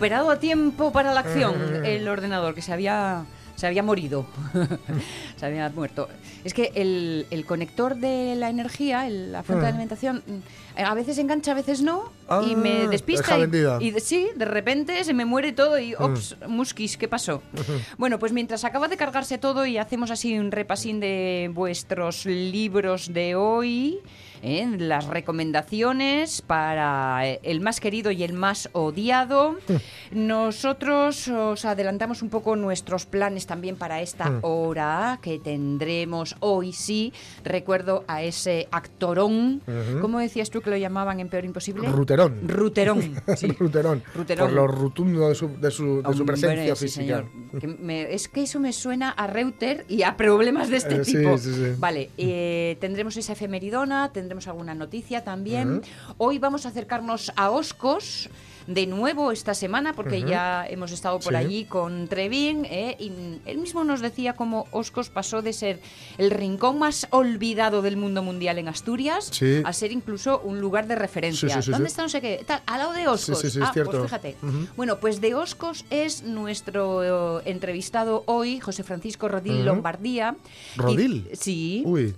Recuperado a tiempo para la acción el ordenador que se había se había morido, se había muerto. Es que el, el conector de la energía, el- la fuente de Ah. alimentación, mm, a veces engancha, a veces no, y Ah, me despista. y-. Y, de- sí, de repente se me muere todo y, ops, musquis, ¿qué pasó? Bueno, pues mientras acaba de cargarse todo y hacemos así un repasín de vuestros libros de hoy, ¿eh? las recomendaciones para eh, el más querido y el más odiado, nosotros os adelantamos un poco nuestros planes también para esta hora que tendremos hoy, sí. Recuerdo a ese actorón, ¿cómo decías tú que lo llamaban en Peor Imposible? Ruterón. Ruterón. sí. Ruterón. Ruterón. Por lo rotundo de su, de su, de su Hombre, presencia sí, física. señor. Que me- es que eso me suena a Reuter y a problemas de este Eh, sí, tipo. sí, sí. Vale, eh, tendremos esa efemeridona, tendremos alguna noticia también. Hoy vamos a acercarnos a Oscos. De nuevo esta semana, porque ya hemos estado por Sí. allí con Trevín, ¿eh? y él mismo nos decía cómo Oscos pasó de ser el rincón más olvidado del mundo mundial en Asturias Sí. a ser incluso un lugar de referencia. Sí, ¿Dónde está no sé qué? Tal, al lado de Oscos. ah, pues fíjate. Bueno, pues de Oscos es nuestro eh, entrevistado hoy, José Francisco Rodil. Lombardía. Y- ¿Rodil? sí, Uy,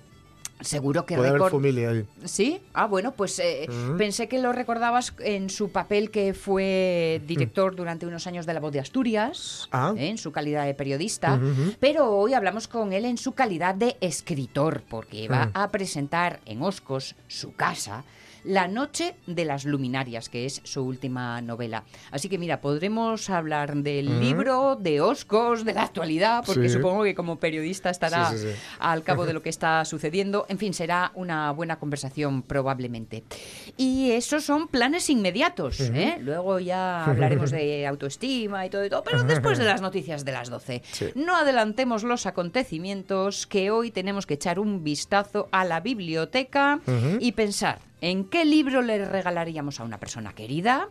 seguro que puede haber record- familia ahí. Sí, ah, bueno, pues eh, Ujú. pensé que lo recordabas en su papel que fue director durante unos años de La Voz de Asturias, Ah. eh, en su calidad de periodista, ujú. pero hoy hablamos con él en su calidad de escritor, porque va Mm. a presentar en Oscos, su casa, La Noche de las Luminarias, que es su última novela. Así que mira, podremos hablar del libro, de Oscos, de la actualidad, porque Sí. supongo que como periodista estará Sí, sí, sí. al cabo de lo que está sucediendo. En fin, será una buena conversación probablemente. Y esos son planes inmediatos. ¿eh? Luego ya hablaremos de autoestima y todo y todo, pero después de las noticias de las 12. Sí. No adelantemos los acontecimientos que hoy tenemos que echar un vistazo a la biblioteca y pensar en qué libro le regalaríamos a una persona querida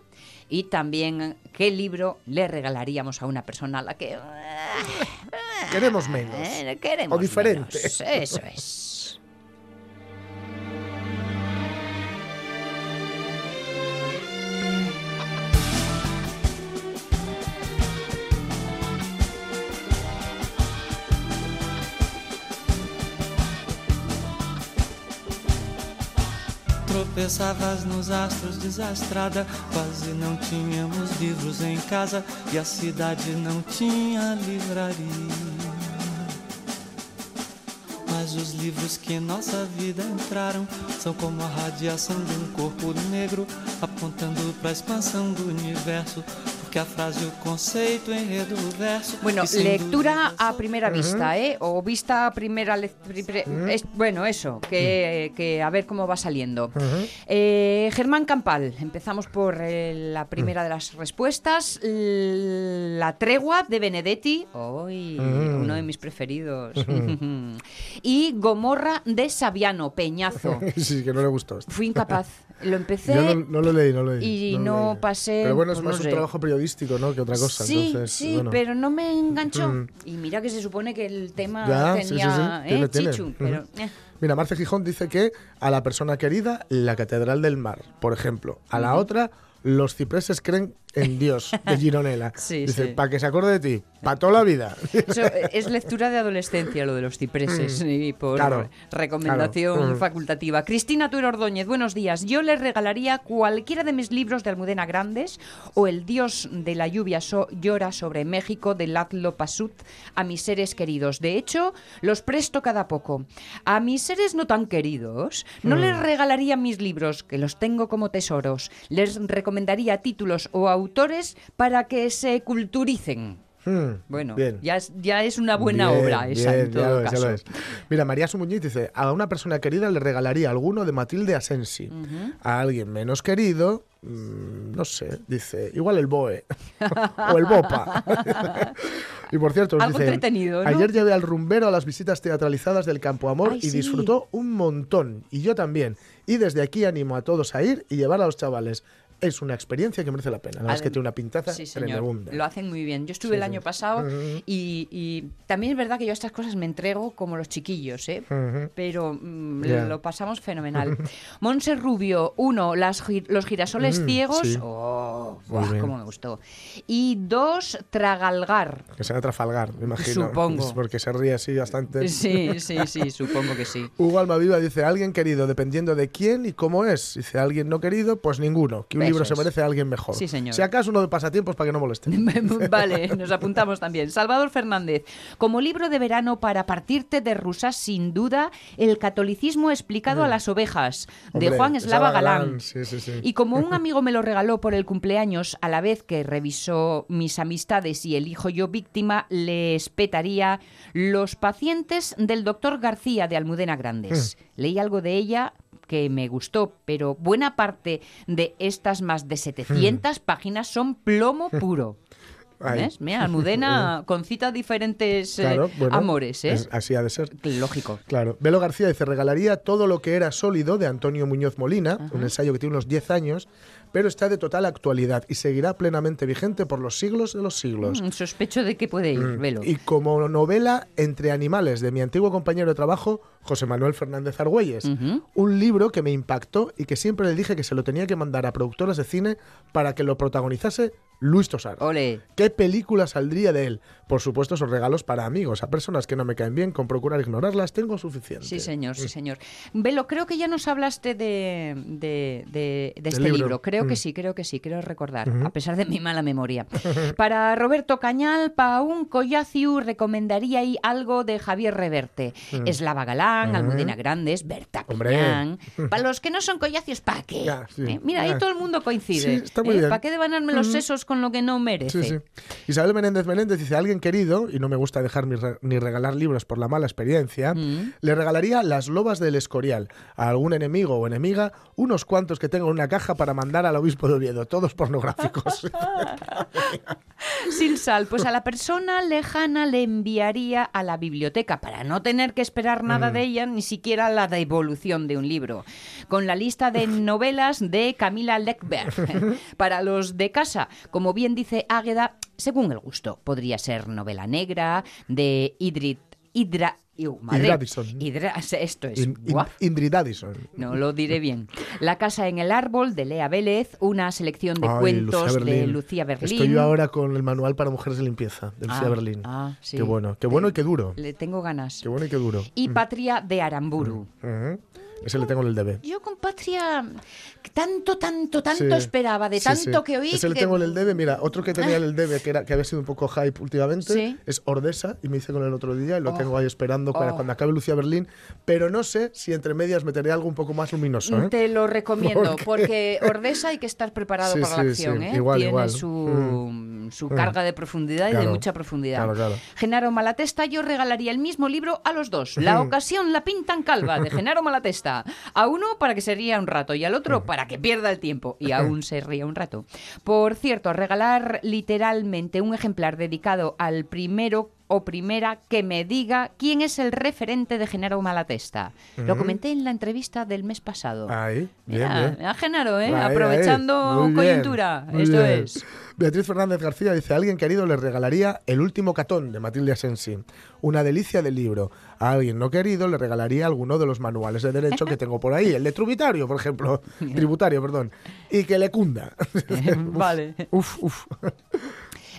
y también qué libro le regalaríamos a una persona a la que Queremos menos. eh, queremos O diferente. menos. Eso es. Tropeçavas nos astros desastrada, quase não tínhamos livros em casa e a cidade não tinha livraria. Mas os livros que em nossa vida entraram são como a radiação de um corpo negro apontando para a expansão do universo. Bueno, lectura a primera vista, ¿eh? O vista a primera pri- pri- es- bueno, eso, que, que a ver cómo va saliendo. Eh, Germán Campal, empezamos por eh, la primera de las respuestas. L- La tregua de Benedetti, hoy Mm. uno de mis preferidos. y Gomorra de Saviano, Peñazo. sí, que no le gustó esto. Fui incapaz. Lo empecé. Yo no, no lo leí, no lo leí. y lo no leí. pasé, Pero bueno, es más no un sé. trabajo periodístico, ¿no? Que otra cosa. Sí, Entonces, sí, bueno. pero no me enganchó. Mm. Y mira que se supone que el tema Ya, sí, sí, tenía sí, ¿eh? tiene, tiene. chichu, pero eh. Mira, Marce Gijón dice que a la persona querida, la Catedral del Mar, por ejemplo. A la otra, los cipreses creen en Dios, de Gironella. Sí, dice, sí. para que se acuerde de ti, para toda la vida. Eso eh, es lectura de adolescencia lo de los cipreses y por Mm. Claro, recomendación claro. Mm. facultativa. Cristina Tuero Ordóñez, buenos días. Yo le regalaría cualquiera de mis libros de Almudena Grandes o El Dios de la lluvia so- llora sobre México de Laszlo Pasut a mis seres queridos. De hecho, los presto cada poco. A mis seres no tan queridos, no les Mm. regalaría mis libros, que los tengo como tesoros. Les recomendaría títulos o autores para que se culturicen. Hmm, Bueno, bien. ya es, ya es una buena Bien, obra esa, bien, en todo caso. Mira, María Sumuñiz dice, a una persona querida le regalaría alguno de Matilde Asensi. A alguien menos querido, mm, no sé, dice, igual el BOE o el BOPA. y por cierto, Algo dice, entretenido, ¿no? ayer llevé al rumbero a las visitas teatralizadas del Campo Amor Ay, y sí. disfrutó un montón. Y yo también. Y desde aquí animo a todos a ir y llevar a los chavales. Es una experiencia que merece la pena. Es que tiene una pintaza Sí, tremenda. Lo hacen muy bien. Yo estuve Sí, el año pasado y, y también es verdad que yo a estas cosas me entrego como los chiquillos, ¿eh? Pero mm, lo pasamos fenomenal. Monse Rubio, uno, las, los girasoles Mm, ciegos. sí. Oh, bien. cómo me gustó. Y dos, Tragalgar. Que será Trafalgar, me imagino. Supongo. Porque se ríe así bastante. Sí, sí, sí, supongo que sí. Hugo Almaviva dice, alguien querido, dependiendo de quién y cómo es. Dice, alguien no querido, pues ninguno. Que un Libro se merece a alguien mejor. Sí, señor. Si acaso uno de pasatiempos para que no moleste. vale, nos apuntamos también. Salvador Fernández, como libro de verano para partirte de rusas, sin duda, El catolicismo explicado a las ovejas, de Juan Eslava Galán. Galán, sí, sí, sí. Y como un amigo me lo regaló por el cumpleaños, a la vez que revisó mis amistades y elijo yo víctima, les petaría Los pacientes del doctor García de Almudena Grandes. Hmm. Leí algo de ella que me gustó, pero buena parte de estas más de 700 páginas son plomo puro. Hmm. Ahí. ¿Ves? Mira, Almudena concita diferentes eh, Claro, bueno, amores, ¿eh? es- así ha de ser. Lógico. Claro. Velo García dice, regalaría todo lo que era sólido de Antonio Muñoz Molina, un ensayo que tiene unos 10 años, pero está de total actualidad y seguirá plenamente vigente por los siglos de los siglos. Mm, Sospecho de que puede ir, velo. Y como novela Entre animales de mi antiguo compañero de trabajo, José Manuel Fernández Argüelles. Un libro que me impactó y que siempre le dije que se lo tenía que mandar a productoras de cine para que lo protagonizase Luis Tosar. Ole. ¿Qué película saldría de él? Por supuesto, son regalos para amigos. A personas que no me caen bien, con procurar ignorarlas, tengo suficiente. Sí, señor, sí, señor. Velo, creo que ya nos hablaste de, de, de- de este libro. libro. Creo que Mm. sí, creo que sí, creo recordar, a pesar de mi mala memoria. Para Roberto Cañal, para un collaciu, recomendaría ahí algo de Javier Reverte. Eslava Galán, Almudena Grandes, Berta Mm. Piñán. Para los que no son collacios, ¿para qué? Ya, sí. ¿Eh? Mira, ahí Ya. todo el mundo coincide. Sí, está muy bien. ¿Para qué devanarme los sesos con lo que no merece? Sí, sí. Isabel Menéndez Menéndez dice, alguien querido, y no me gusta dejar ni, re- ni regalar libros por la mala experiencia, Mm. le regalaría Las Lobas del Escorial a algún enemigo o enemiga, unos cuantos que tengo en una caja para mandar al obispo de Oviedo, todos pornográficos. Sin sal, pues a la persona lejana le enviaría a la biblioteca para no tener que esperar nada de ella, ni siquiera la devolución de un libro. Con la lista de novelas de Camila Leckberg. Para los de casa, como bien dice Águeda, según el gusto, podría ser novela negra de Idrit. Hidra, iu, madre. Hidradison. Hidra- esto es. In-. No lo diré bien. La casa en el árbol de Lea Vélez, una selección de Ay, cuentos Lucía de. Lucía Berlín. Estoy yo ahora con el manual para mujeres de limpieza de Lucía Ah, Berlín. ah, sí. Qué bueno, qué bueno y qué duro. Le tengo ganas. Qué bueno y qué duro. Y Patria de Aramburu. Ujú. Ese le tengo en el DB. Yo con Patria tanto, tanto, tanto Sí. esperaba, de Sí, tanto sí. que oí. Ese le que- tengo en el DB. Mira, otro que tenía en el DB que, era, que había sido un poco hype últimamente es Ordesa y me hice con el otro día y lo Oh. tengo ahí esperando para Oh. cuando acabe Lucía Berlín. Pero no sé si entre medias meteré algo un poco más luminoso. ¿eh? Te lo recomiendo, ¿Por porque Ordesa hay que estar preparado para la acción. ¿eh? Igual, Tiene igual. su, su carga de profundidad y de mucha profundidad. Claro, claro. Genaro Malatesta, yo regalaría el mismo libro a los dos. La ocasión la pintan calva, de Genaro Malatesta. A uno para que se ría un rato y al otro para que pierda el tiempo y aún se ría un rato. Por cierto, regalar literalmente un ejemplar dedicado al primero o primera que me diga quién es el referente de Genaro Malatesta. Lo comenté en la entrevista del mes pasado. Ahí, bien, Mira, bien. mira, Genaro, ¿eh? Ahí, ahí. aprovechando bien, coyuntura. muy Esto bien. es. Beatriz Fernández García dice, alguien querido le regalaría El último catón de Matilde Asensi. Una delicia del libro. A alguien no querido le regalaría alguno de los manuales de derecho que tengo por ahí. El de tributario, por ejemplo. Tributario, perdón. Y que le cunda. vale. uf, uf.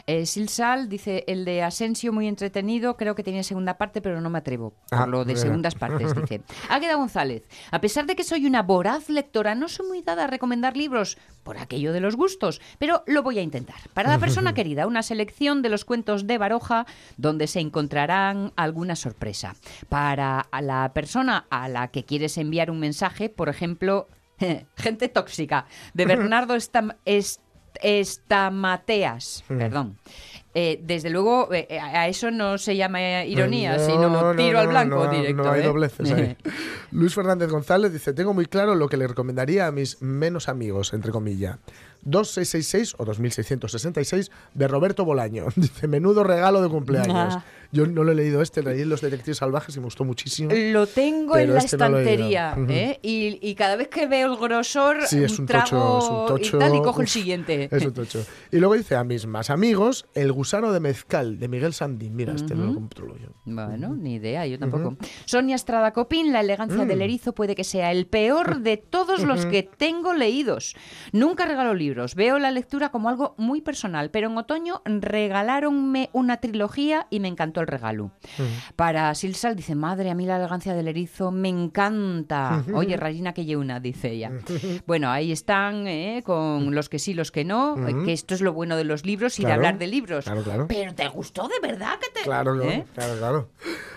Eh, Silsal dice, el de Asensio muy entretenido, creo que tenía segunda parte, pero no me atrevo. Por Ah, lo de mira. segundas partes, dice. Águeda González, a pesar de que soy una voraz lectora, no soy muy dada a recomendar libros por aquello de los gustos, pero lo voy a intentar. Para la persona querida, una selección de los cuentos de Baroja, donde se encontrarán alguna sorpresa. Para la persona a la que quieres enviar un mensaje, por ejemplo, Gente tóxica, de Bernardo Stam- Est- estamateas. Perdón. Eh, desde luego, eh, a eso no se llama ironía, No, sino no, no, tiro al blanco no, directo. No hay ¿eh? dobleces ahí. Luis Fernández González dice: Tengo muy claro lo que le recomendaría a mis menos amigos, entre comillas. 2666 o 2666 de Roberto Bolaño. Dice: Menudo regalo de cumpleaños. Ah. Yo no lo he leído este, leí Los Detectives Salvajes y me gustó muchísimo. Lo tengo en la este estantería. ¿eh? y, y cada vez que veo el grosor, Sí, es un trago tocho, es un tocho. y tal, y cojo el siguiente. Es un tocho. Y luego dice a mis más amigos, El gusano de mezcal, de Miguel Sandín. Mira, este no lo controlo yo. Bueno, ni idea, yo tampoco. Sonia Estrada Copín, La elegancia Mm. del erizo puede que sea el peor de todos los que tengo leídos. Nunca regalo libros, veo la lectura como algo muy personal, pero en otoño regalaronme una trilogía y me encantó el regalo. Para Silsal dice, madre, a mí la elegancia del erizo me encanta. Oye, Rayina que una, dice ella. Bueno, ahí están ¿eh? con los que sí, los que no, eh, que esto es lo bueno de los libros y de hablar de libros. claro, claro. Pero ¿te gustó de verdad que te...? Claro, claro, ¿Eh? claro, claro.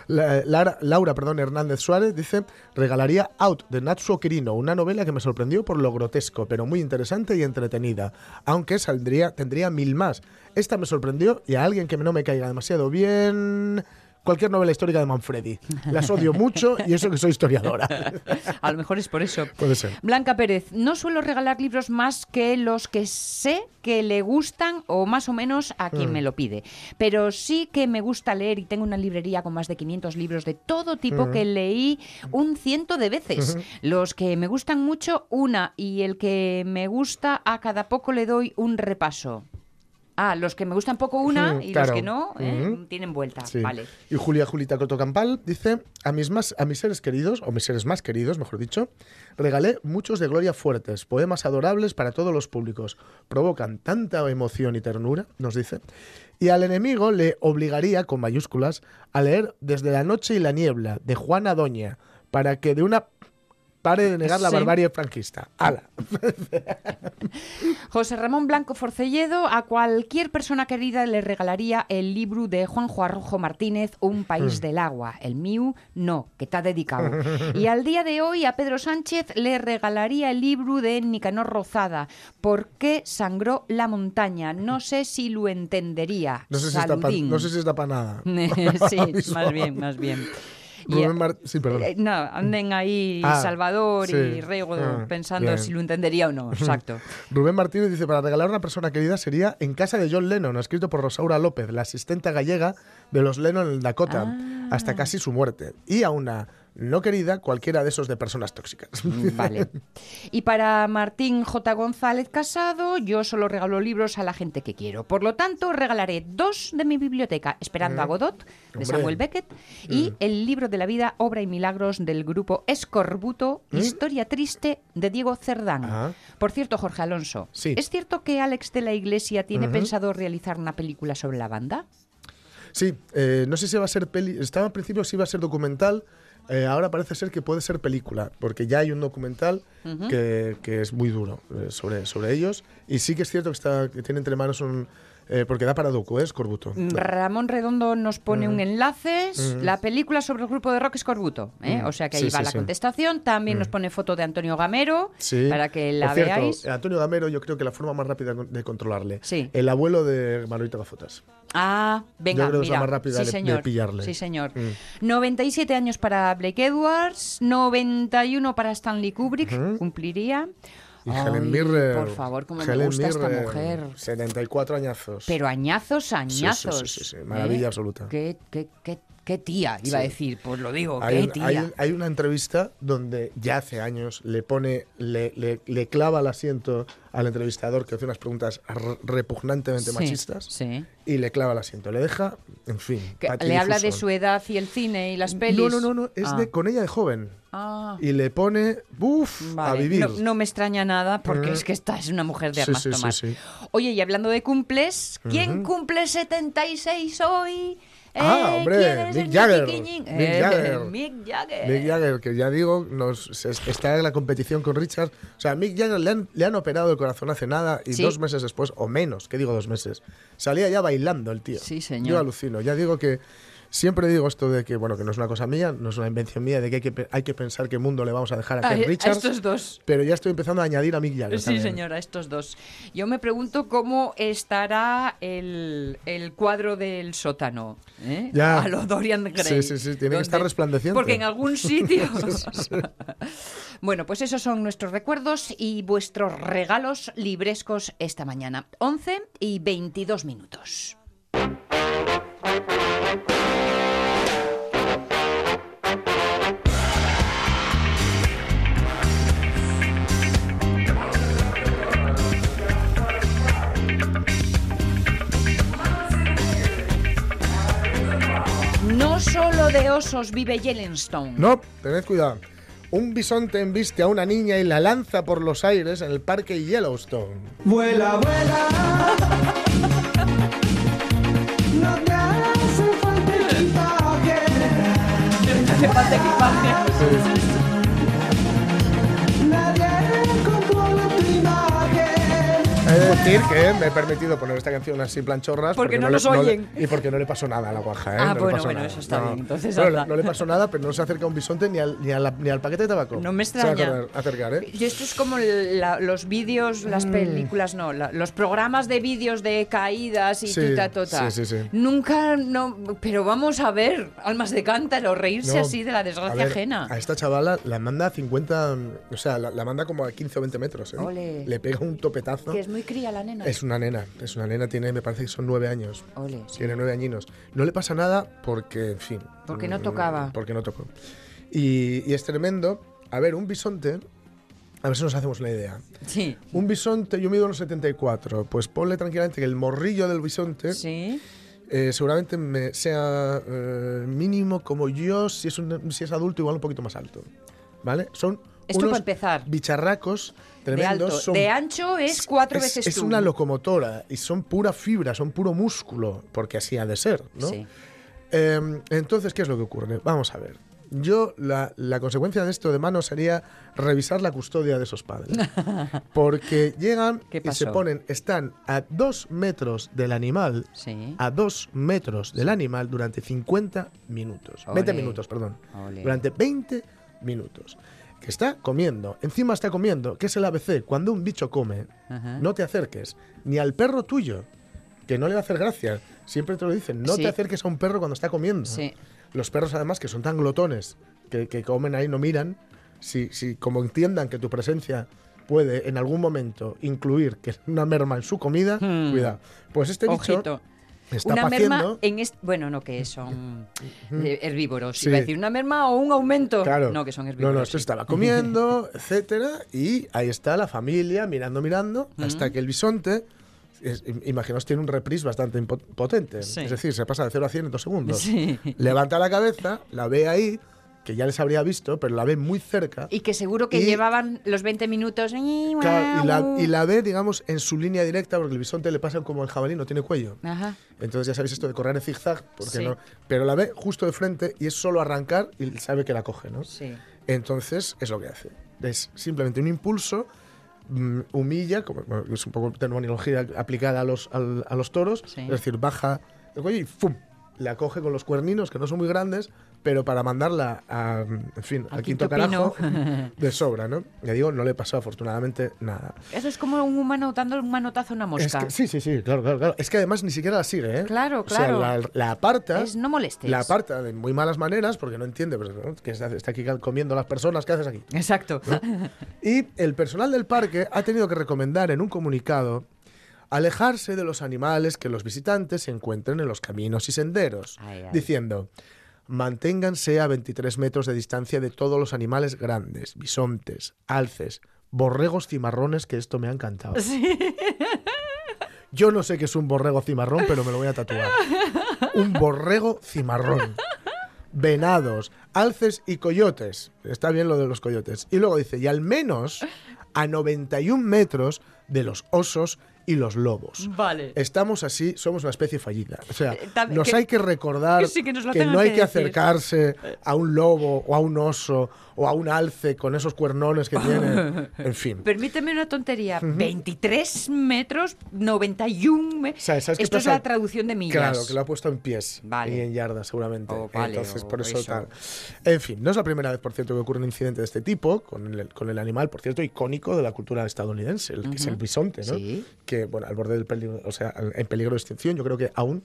La- Lara- Laura perdón, Hernández Suárez dice, regalaría Out de Natsuo Kirino, una novela que me sorprendió por lo grotesco, pero muy interesante y entretenida, aunque saldría, tendría mil más. Esta me sorprendió y a alguien que no me caiga demasiado bien... Cualquier novela histórica de Manfredi. Las odio mucho y eso que soy historiadora. A lo mejor es por eso. Puede ser. Blanca Pérez, no suelo regalar libros más que los que sé que le gustan o más o menos a quien me lo pide. Pero sí que me gusta leer y tengo una librería con más de 500 libros de todo tipo que leí un ciento de veces. Los que me gustan mucho, una, y el que me gusta, a cada poco le doy un repaso. Ah, los que me gustan poco una y claro. los que no eh, tienen vuelta. Sí. Vale. Y Julia Julita Cotocampal dice, a mis, más, a mis seres queridos, o mis seres más queridos, mejor dicho, regalé muchos de Gloria Fuertes, poemas adorables para todos los públicos. Provocan tanta emoción y ternura, nos dice. Y al enemigo le obligaría, con mayúsculas, a leer Desde la noche y la niebla, de Juana Doña, para que de una pare de negar la Sí. barbarie franquista. ¡Hala! José Ramón Blanco Forcelledo, a cualquier persona querida le regalaría el libro de Juanjo Arrojo Martínez, Un país del agua. El mío, no, que está dedicado. Y al día de hoy a Pedro Sánchez le regalaría el libro de Nicanor Rozada, ¿Por qué sangró la montaña? No sé si lo entendería. No sé si está pa- Saludín. no sé si está para nada. sí, más bien, más bien. Rubén Mar- sí, perdón. eh, no, anden ahí Ah, Salvador sí. y Rego Ah, pensando bien. si lo entendería o no. Exacto. Rubén Martínez dice, para regalar a una persona querida sería En casa de John Lennon, escrito por Rosaura López, la asistenta gallega de los Lennon en Dakota, Ah. hasta casi su muerte. Y a una no querida, cualquiera de esos de personas tóxicas. Vale. Y para Martín J. González Casado, yo solo regalo libros a la gente que quiero. Por lo tanto, regalaré dos de mi biblioteca, Esperando a Godot, de Hombre. Samuel Beckett, y el libro de la vida, Obra y Milagros del grupo Escorbuto, Historia Triste, de Diego Cerdán. Ah. Por cierto, Jorge Alonso, Sí. ¿es cierto que Alex de la Iglesia tiene pensado realizar una película sobre la banda? Sí, eh, no sé si va a ser peli. Estaba al principio si iba a ser documental. Eh, ahora parece ser que puede ser película, porque ya hay un documental que, que es muy duro eh, sobre, sobre ellos. Y sí que es cierto que, está, que tiene entre manos un. Eh, porque da para docu, ¿eh? Escorbuto. Ramón Redondo nos pone un enlace, la película sobre el grupo de rock Escorbuto. ¿eh? O sea que ahí Sí, va sí, la sí. contestación. También nos pone foto de Antonio Gamero Sí. para que la Por cierto, veáis. eh, Antonio Gamero, yo creo que la forma más rápida de controlarle. Sí. El abuelo de Manolito Gafotas. Ah, venga, Yo creo que es la mira. más rápida sí, de- de señor. pillarle. Sí, señor. Mm. 97 años para Blake Edwards, 91 para Stanley Kubrick, cumpliría. Y Ay, Helen Mirren. Por favor, cómo me Helen gusta esta Mirren, mujer. 74 añazos. Pero añazos, sí, añazos. sí, sí, sí, maravilla ¿eh? absoluta. Qué, qué, qué, qué tía, iba a decir. Pues lo digo, Hay, qué tía. hay un- hay una entrevista donde ya hace años le pone, le, le- le clava el asiento al entrevistador que hace unas preguntas re- repugnantemente Sí, machistas sí. y le clava el asiento. Le deja, en fin. Que le habla de su edad y el cine y las pelis. No, no, no, no, es Ah. de con ella de joven. Ah, Y le pone, uff, a vivir. No, no me extraña nada porque Mm. es que esta es una mujer de armas sí, sí, tomar. sí. Oye, y hablando de cumples, ¿quién cumple 76 hoy? Ah, Eh, hombre, ¿quién es Mick Jagger. Mick Eh, Jagger. Mick Jagger. Mick Jagger, que ya digo, nos, está en la competición con Richard. O sea, a Mick Jagger le han, le han operado el corazón hace nada y Sí. dos meses después, o menos, que digo dos meses, salía ya bailando el tío. Sí, señor. Yo alucino. Ya digo que Siempre digo esto de que, bueno, que no es una cosa mía, no es una invención mía, de que hay que, hay que pensar qué mundo le vamos a dejar a A, Ken a Richards. estos dos. Pero ya estoy empezando a añadir a Mick Jagger. Sí, también. señora, estos dos. Yo me pregunto cómo estará el, el cuadro del sótano. ¿eh? Ya. A lo Dorian Gray. Sí, sí, sí, tiene que estar resplandeciente. Porque en algún sitio. bueno, pues esos son nuestros recuerdos y vuestros regalos librescos esta mañana. 11 y 22 minutos. Solo de osos vive Yellowstone. No, tened cuidado. Un bisonte embiste a una niña y la lanza por los aires en el parque Yellowstone. Vuela, vuela. No te hace falta equipaje. Hace falta equipaje. Nadie He de decir que me he permitido poner esta canción así planchorras. Porque no le- nos le- oyen. y porque no le pasó nada a la guaja, ¿eh? Ah, No bueno, bueno, nada. eso está No. bien, entonces Bueno, no le pasó nada, pero no se acerca un bisonte ni al, ni a la- ni al paquete de tabaco. No me Se va a extraña. acercar, ¿eh? Y esto es como la- los vídeos, Mm. las películas, no, la- los programas de vídeos de caídas y Sí, tuta tota. sí, sí, sí. Nunca, no, pero vamos a ver, almas de cántaro, reírse No, así de la a desgracia ver, ajena. A esta chavala la manda a 50, o sea, la, la manda como a 15 o 20 metros. ¿eh? Ole. Le pega un topetazo. Que es muy cría la nena. Es una nena, es una nena, tiene, me parece que son nueve años. Ole, sí. Tiene nueve añinos. No le pasa nada porque, en fin. Porque no mm, tocaba. Porque no tocó. Y, y es tremendo. A ver, un bisonte, a ver si nos hacemos una idea. Sí. Un bisonte, yo mido unos 74, pues ponle tranquilamente que el morrillo del bisonte Sí. eh, seguramente me sea eh, mínimo como yo, si es, un- si es adulto, igual un poquito más alto. ¿Vale? Son Esto unos para empezar. bicharracos De tremendos. alto. son- De ancho es cuatro es, veces es tú. una locomotora y son pura fibra, son puro músculo, porque así ha de ser, ¿no? Sí. Eh, entonces, ¿qué es lo que ocurre? Vamos a ver. Yo, la, la consecuencia de esto de mano sería revisar la custodia de esos padres. Porque llegan ¿Qué y se ponen, están a dos metros del animal, Sí. a dos metros del animal durante 50 minutos. 20 Ole. minutos, perdón. Durante 20 minutos. Que está comiendo, encima está comiendo, que es el ABC. Cuando un bicho come, Ajá. no te acerques ni al perro tuyo, que no le va a hacer gracia. Siempre te lo dicen, no Sí. te acerques a un perro cuando está comiendo. Sí. Los perros, además, que son tan glotones, que, que comen ahí, no miran, si, si como entiendan que tu presencia puede en algún momento incluir que es una merma en su comida, Hmm. cuidado. Pues este bicho. Está una paciendo. merma en este, bueno no que son eh, herbívoros Sí. iba a decir una merma o un aumento Claro. no que son No, herbívoros no, esto sí. estaba comiendo, etcétera, y ahí está la familia mirando, mirando, hasta que el bisonte, es- im- imaginaos, tiene un reprise bastante potente. Sí. Es decir, se pasa de 0 a 100 en dos segundos. Sí. Levanta la cabeza, la ve ahí, que ya les habría visto, pero la ve muy cerca. y que seguro que Y- llevaban los 20 minutos Claro, y, la, y la ve, digamos, en su línea directa, porque el bisonte le pasa como el jabalí, no tiene cuello. Ajá. Entonces ya sabéis esto de correr en zigzag, porque Sí. no, pero la ve justo de frente y es solo arrancar y sabe que la coge, ¿no? sí Entonces es lo que hace. Es simplemente un impulso, mm, humilla, como bueno, es un poco terminología aplicada a los, al- a los toros, Sí. es decir, baja el cuello y ¡fum! La coge con los cuerninos, que no son muy grandes, pero para mandarla a, en fin, Al al quinto, quinto carajo, de sobra, ¿no? Ya digo, no le pasó afortunadamente nada. eso es como un humano dando un manotazo a una Es mosca que- sí, sí, sí, claro, claro, claro. Es que además ni siquiera la sigue, ¿eh? Claro, O sea, claro. la, la aparta. es no molestes La aparta de muy malas maneras, porque no entiende, pero, ¿no? que está aquí comiendo las personas, ¿qué haces aquí? exacto Y el personal del parque ha tenido que recomendar en un comunicado alejarse de los animales que los visitantes se encuentren en los caminos y senderos, Ay, ay. diciendo, manténganse a 23 metros de distancia de todos los animales grandes, bisontes, alces, borregos cimarrones, que esto me ha encantado. Yo no sé qué es un borrego cimarrón, pero me lo voy a tatuar. Un borrego cimarrón. Venados, alces y coyotes. Está bien lo de los coyotes. Y luego dice, y al menos a 91 metros de los osos y los lobos. Vale. Estamos así, somos una especie fallida. O sea, Eh, nos que- hay que recordar que sí, no hay que acercarse a un lobo o a un oso o a un alce con esos cuernones que tiene. En fin. Permíteme una tontería. 23 metros, 91 metros. O sea, ¿sabes Esto es la traducción de millas. Claro, que lo ha puesto en pies Vale. y en yardas seguramente. Oh, vale, Entonces, por eso, eso. tal. En fin, no es la primera vez, por cierto, que ocurre un incidente de este tipo con el, con el animal, por cierto, icónico de la cultura estadounidense, el que es el bisonte, ¿no? Sí. Que, bueno, al borde del peligro, o sea, en peligro de extinción, yo creo que aún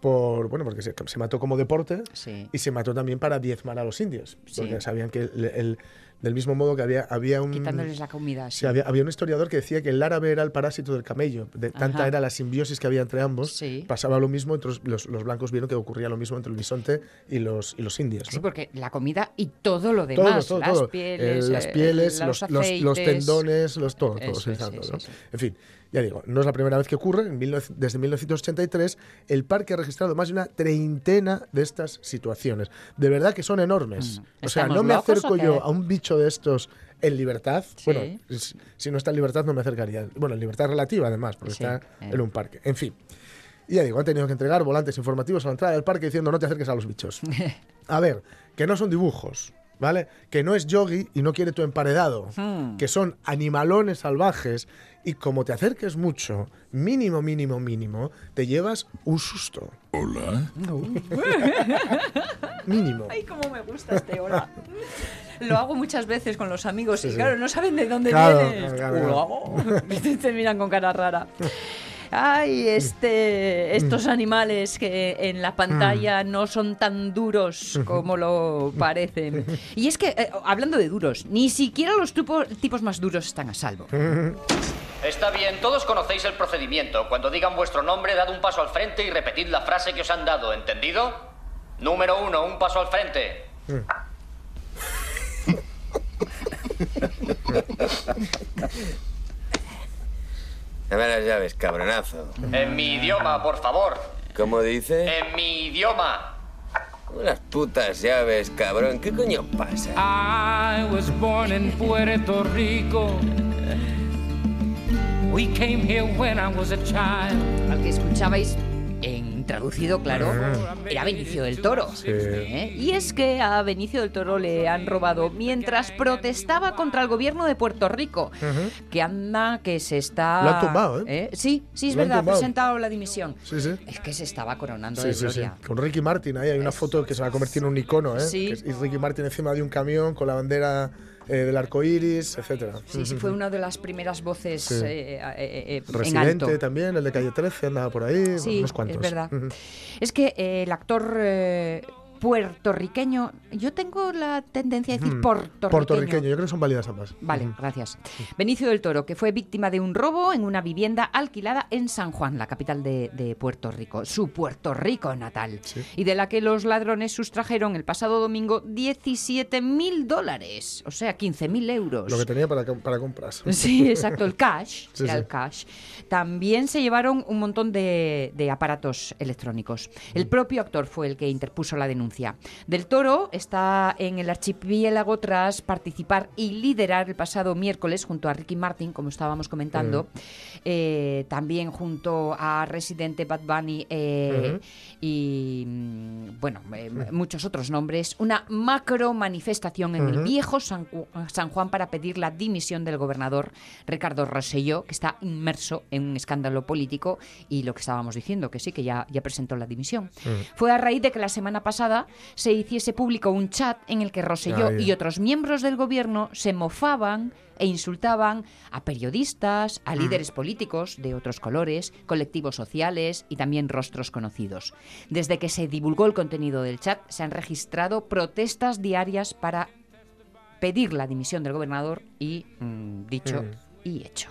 por, bueno, porque se, se mató como deporte Sí. y se mató también para diezmar a los indios, Sí. porque sabían que el- el- del mismo modo que había, había un... Quitándoles la comida. Sí, había, había un historiador que decía que el árabe era el parásito del camello. De tanta era la simbiosis que había entre ambos. Sí. Pasaba lo mismo, entonces los, los blancos vieron que ocurría lo mismo entre el bisonte y los, y los indios. Sí, porque la comida y todo lo demás, todo, las todo. pieles, Eh, las eh, pieles, los, los, los- los aceites. tendones, los, todo, todo. En fin, ya digo, no es la primera vez que ocurre. En 19 desde 1983, el parque ha registrado más de una treintena de estas situaciones. De verdad que son enormes. Mm. O sea, ¿Estamos no me acerco yo a un bicho de estos en libertad. Sí. Bueno, si- si no está en libertad, no me acercaría. Bueno, en libertad relativa, además, porque Sí, está eh. en un parque. En fin. Y ya digo, han tenido que entregar volantes informativos a la entrada del parque diciendo no te acerques a los bichos. A ver, que no son dibujos, ¿vale? Que no es yogi y no quiere tu emparedado. Hmm. Que son animalones salvajes y como te acerques mucho, mínimo, mínimo, mínimo, te llevas un susto. Hola. Mínimo. Ay, cómo me gusta este hola. Lo hago muchas veces con los amigos Sí, y sí. claro, no saben de dónde Claro, vienes. claro, claro. Hola. Te miran con cara rara. Ay, este, estos animales que en la pantalla no son tan duros como lo parecen. Y es que, eh, hablando de duros, ni siquiera los tupo- tipos más duros están a salvo. Está bien, todos conocéis el procedimiento. Cuando digan vuestro nombre, dad un paso al frente y repetid la frase que os han dado, ¿entendido? Número uno, un paso al frente. Dame las llaves, cabronazo. En mi idioma, por favor. ¿Cómo dice? En mi idioma. Unas putas llaves, cabrón. ¿Qué coño pasa? I was born in Puerto Rico. We came here when I was a child. Al que escuchabais traducido, claro, era Benicio del Toro. ¿eh? Y es que a Benicio del Toro le han robado mientras protestaba contra el gobierno de Puerto Rico, que anda, que se está... Lo han tumbado, ¿eh? Sí, sí, es Lo verdad, ha presentado la dimisión. Sí, sí. Es que se estaba coronando Sí, de sí, sí. gloria. Con Ricky Martin ahí hay una foto que se va a convertir en un icono, ¿eh? Sí. Que es- y Ricky Martin encima de un camión con la bandera eh, del arco iris, etcétera. Sí, sí, fue una de las primeras voces Sí. eh, eh, eh, en Residente alto. también, el de calle 13, andaba por ahí, Sí, unos cuantos. es verdad. Es que el actor puertorriqueño, yo tengo la tendencia a decir Mm. puertorriqueño. Puertorriqueño, yo creo que son válidas ambas. Vale, gracias. Benicio del Toro, que fue víctima de un robo en una vivienda alquilada en San Juan, la capital de, de Puerto Rico, su Puerto Rico natal, Sí. y de la que los ladrones sustrajeron el pasado domingo 17 mil dólares, o sea, 15 mil euros. Lo que tenía para, para compras. Sí, exacto, el cash, Sí, era sí. el cash. También se llevaron un montón de, de aparatos electrónicos. El propio actor fue el que interpuso la denuncia. Del Toro está en el archipiélago tras participar y liderar el pasado miércoles junto a Ricky Martin, como estábamos comentando, eh, también junto a Residente Bad Bunny eh, y, mm, bueno, eh, muchos otros nombres, una macro manifestación en el viejo San, San Juan para pedir la dimisión del gobernador Ricardo Rosselló, que está inmerso en un escándalo político y lo que estábamos diciendo, que sí, que ya, ya presentó la dimisión. Fue a raíz de que la semana pasada se hiciese público un chat en el que Rosselló Ah, y otros miembros del gobierno se mofaban e insultaban a periodistas, a líderes políticos de otros colores, colectivos sociales y también rostros conocidos. Desde que se divulgó el contenido del chat, se han registrado protestas diarias para pedir la dimisión del gobernador y mm, dicho y hecho.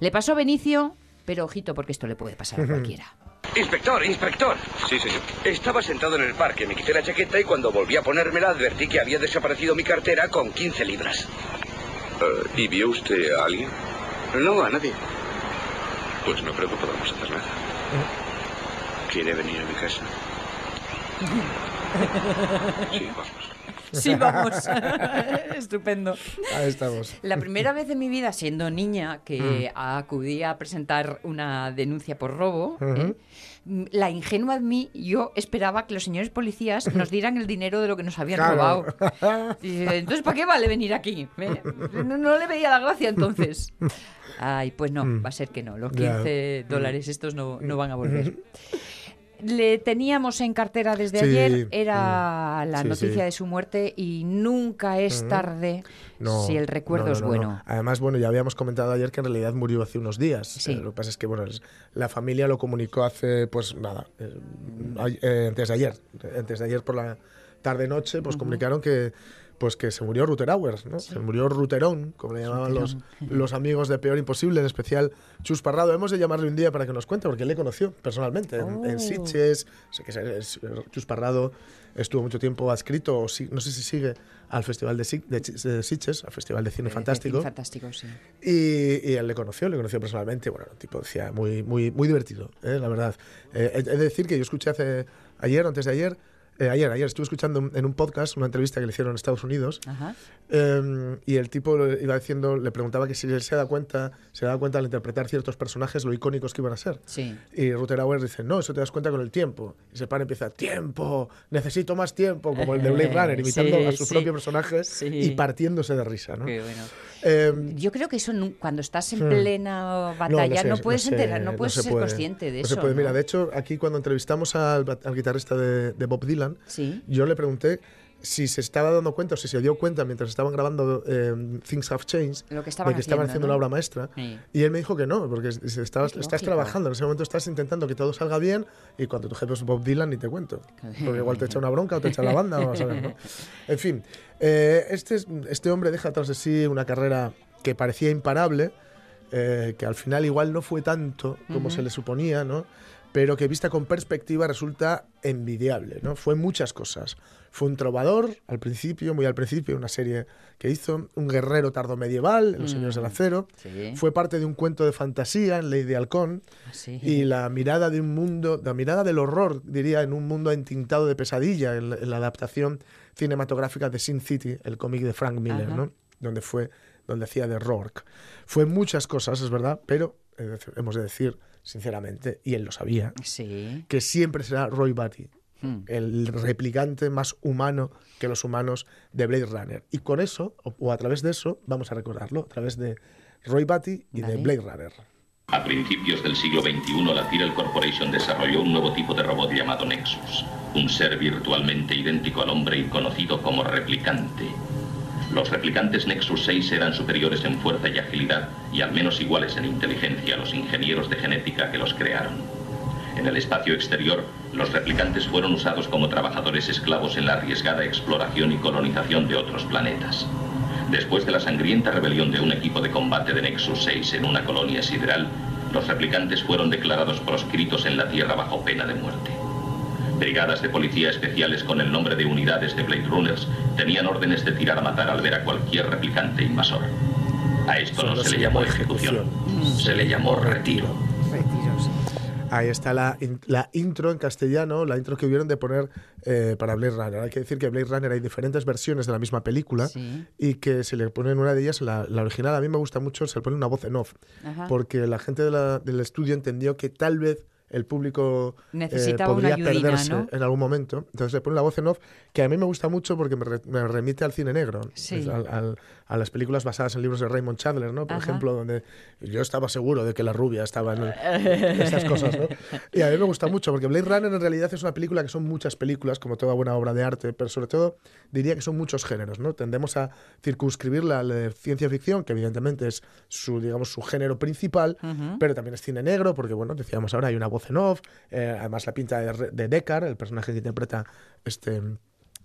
Le pasó a Benicio, pero ojito porque esto le puede pasar a cualquiera. Inspector, inspector. Sí, señor. Estaba sentado en el parque, me quité la chaqueta y cuando volví a ponérmela advertí que había desaparecido mi cartera con 15 libras. Eh, ¿Y vio usted a alguien? No, a nadie. Pues no creo que podamos hacer nada. ¿Quiere venir a mi casa? Sí, vamos. Estupendo. Ahí estamos. La primera vez en mi vida, siendo niña, que Mm. acudí a presentar una denuncia por robo. ¿eh? Mm, la ingenua de mí, yo esperaba que los señores policías nos dieran el dinero de lo que nos habían Claro. robado. Y, entonces, ¿para qué vale venir aquí? ¿Eh? No, no le veía la gracia entonces. Ay, pues no, Mm. va a ser que no. Los Ya. 15 Mm. dólares estos no, no van a volver. Le teníamos en cartera desde Sí, ayer, era la sí, noticia sí. de su muerte y nunca es tarde No, si el recuerdo no, no, es no, bueno. no. Además, bueno, ya habíamos comentado ayer que en realidad murió hace unos días. Eh, lo que pasa es que, bueno, la familia lo comunicó hace, pues nada, eh, eh, antes de ayer. Antes de ayer por la tarde-noche, pues Ujú. comunicaron que pues que se murió Ruterauer, ¿no? Se murió Ruterón, como le llamaban los, los amigos de Peor Imposible, en especial Chus Parrado. Hemos de llamarle un día para que nos cuente, porque él le conoció personalmente en, en Oh. Sitges. Sé que es- Chus Parrado estuvo mucho tiempo adscrito, o no sé si sigue, al Festival de, Sitges, al Festival de Cine Fantástico. cine fantástico, sí. Y, y él le conoció, le conoció personalmente. Bueno, un tipo decía muy, muy, muy divertido, ¿eh? la verdad. Eh, de decir que yo escuché hace ayer, antes de ayer, eh, ayer, ayer estuve escuchando en un podcast una entrevista que le hicieron en Estados Unidos. Eh, y el tipo iba diciendo, le preguntaba que si él se da cuenta, se daba cuenta al interpretar ciertos personajes lo icónicos que iban a ser. Sí. Y Rutherauer dice, no, eso te das cuenta con el tiempo. Y se para y empieza, tiempo, necesito más tiempo, como el de Blade Runner, imitando Sí, a su sí. propio personaje y partiéndose de risa. ¿no? Qué bueno. Eh, Yo creo que eso cuando estás en Hmm. plena batalla no, sé, puedes sé, enterar, no puedes se ser puede, consciente de eso. se puede. Mira, de hecho, aquí cuando entrevistamos al, al guitarrista de, de Bob Dylan, yo le pregunté si se estaba dando cuenta o si se dio cuenta mientras estaban grabando eh, Things Have Changed Lo que estaban de que estaban haciendo, haciendo ¿no? la obra maestra. Sí. Y él me dijo que no, porque es- estabas, Es estás trabajando, en ese momento estás intentando que todo salga bien y cuando tu jefe es Bob Dylan ni te cuento. Porque igual te echa una bronca o te echa la banda, a ver, ¿no? En fin, eh, este, es- este hombre deja tras de sí una carrera que parecía imparable, eh, que al final igual no fue tanto como Ujú. se le suponía, ¿no? Pero que vista con perspectiva resulta envidiable, ¿no? Fue muchas cosas. Fue un trovador al principio, muy al principio, una serie que hizo, un guerrero tardo medieval en Los Señores del Mm, Acero, sí. fue parte de un cuento de fantasía en Lady Halcón, Sí. y la mirada de un mundo, la mirada del horror, diría, en un mundo entintado de pesadilla, en, la- en la adaptación cinematográfica de Sin City, el cómic de Frank Miller. ¿no? Donde fue, donde hacía de Rourke. Fue muchas cosas, es verdad, pero eh, hemos de decir, sinceramente, y él lo sabía, Sí. que siempre será Roy Batty, Hmm. el replicante más humano que los humanos de Blade Runner. Y con eso, o, o a través de eso, vamos a recordarlo, a través de Roy Batty y de. Blade Runner. A principios del siglo XXI, la Tyrell Corporation desarrolló un nuevo tipo de robot llamado Nexus, un ser virtualmente idéntico al hombre y conocido como replicante. Los replicantes Nexus 6 eran superiores en fuerza y agilidad y al menos iguales en inteligencia a los ingenieros de genética que los crearon. En el espacio exterior, los replicantes fueron usados como trabajadores esclavos en la arriesgada exploración y colonización de otros planetas. Después de la sangrienta rebelión de un equipo de combate de Nexus 6 en una colonia sideral, los replicantes fueron declarados proscritos en la Tierra bajo pena de muerte. Brigadas de policía especiales con el nombre de unidades de Blade Runners tenían órdenes de tirar a matar al ver a cualquier replicante invasor. A esto no se le llamó llamó ejecución, Mm. se le llamó retiro. Retiros. Ahí está la, la intro en castellano, la intro que hubieron de poner eh, para Blade Runner. Hay que decir que Blade Runner hay diferentes versiones de la misma película Sí. y que se le pone en una de ellas, la, la original a mí me gusta mucho, se le pone una voz en off, Ajá. porque la gente de la- del estudio entendió que tal vez el público eh, podría ayudina, perderse ¿no? en algún momento. Entonces le pone la voz en off, que a mí me gusta mucho porque me, re- me remite al cine negro, Sí. Es al- al- a las películas basadas en libros de Raymond Chandler, ¿no? Por Ajá. ejemplo, donde yo estaba seguro de que la rubia estaba en estas cosas, ¿no? Y a mí me gusta mucho porque Blade Runner en realidad es una película que son muchas películas, como toda buena obra de arte, pero sobre todo diría que son muchos géneros, ¿no? Tendemos a circunscribirla al de ciencia ficción, que evidentemente es su, digamos, su género principal, Ujú. pero también es cine negro, porque, bueno, decíamos ahora, hay una voz en off, eh, además la pinta de, de Deckard, el personaje que interpreta este...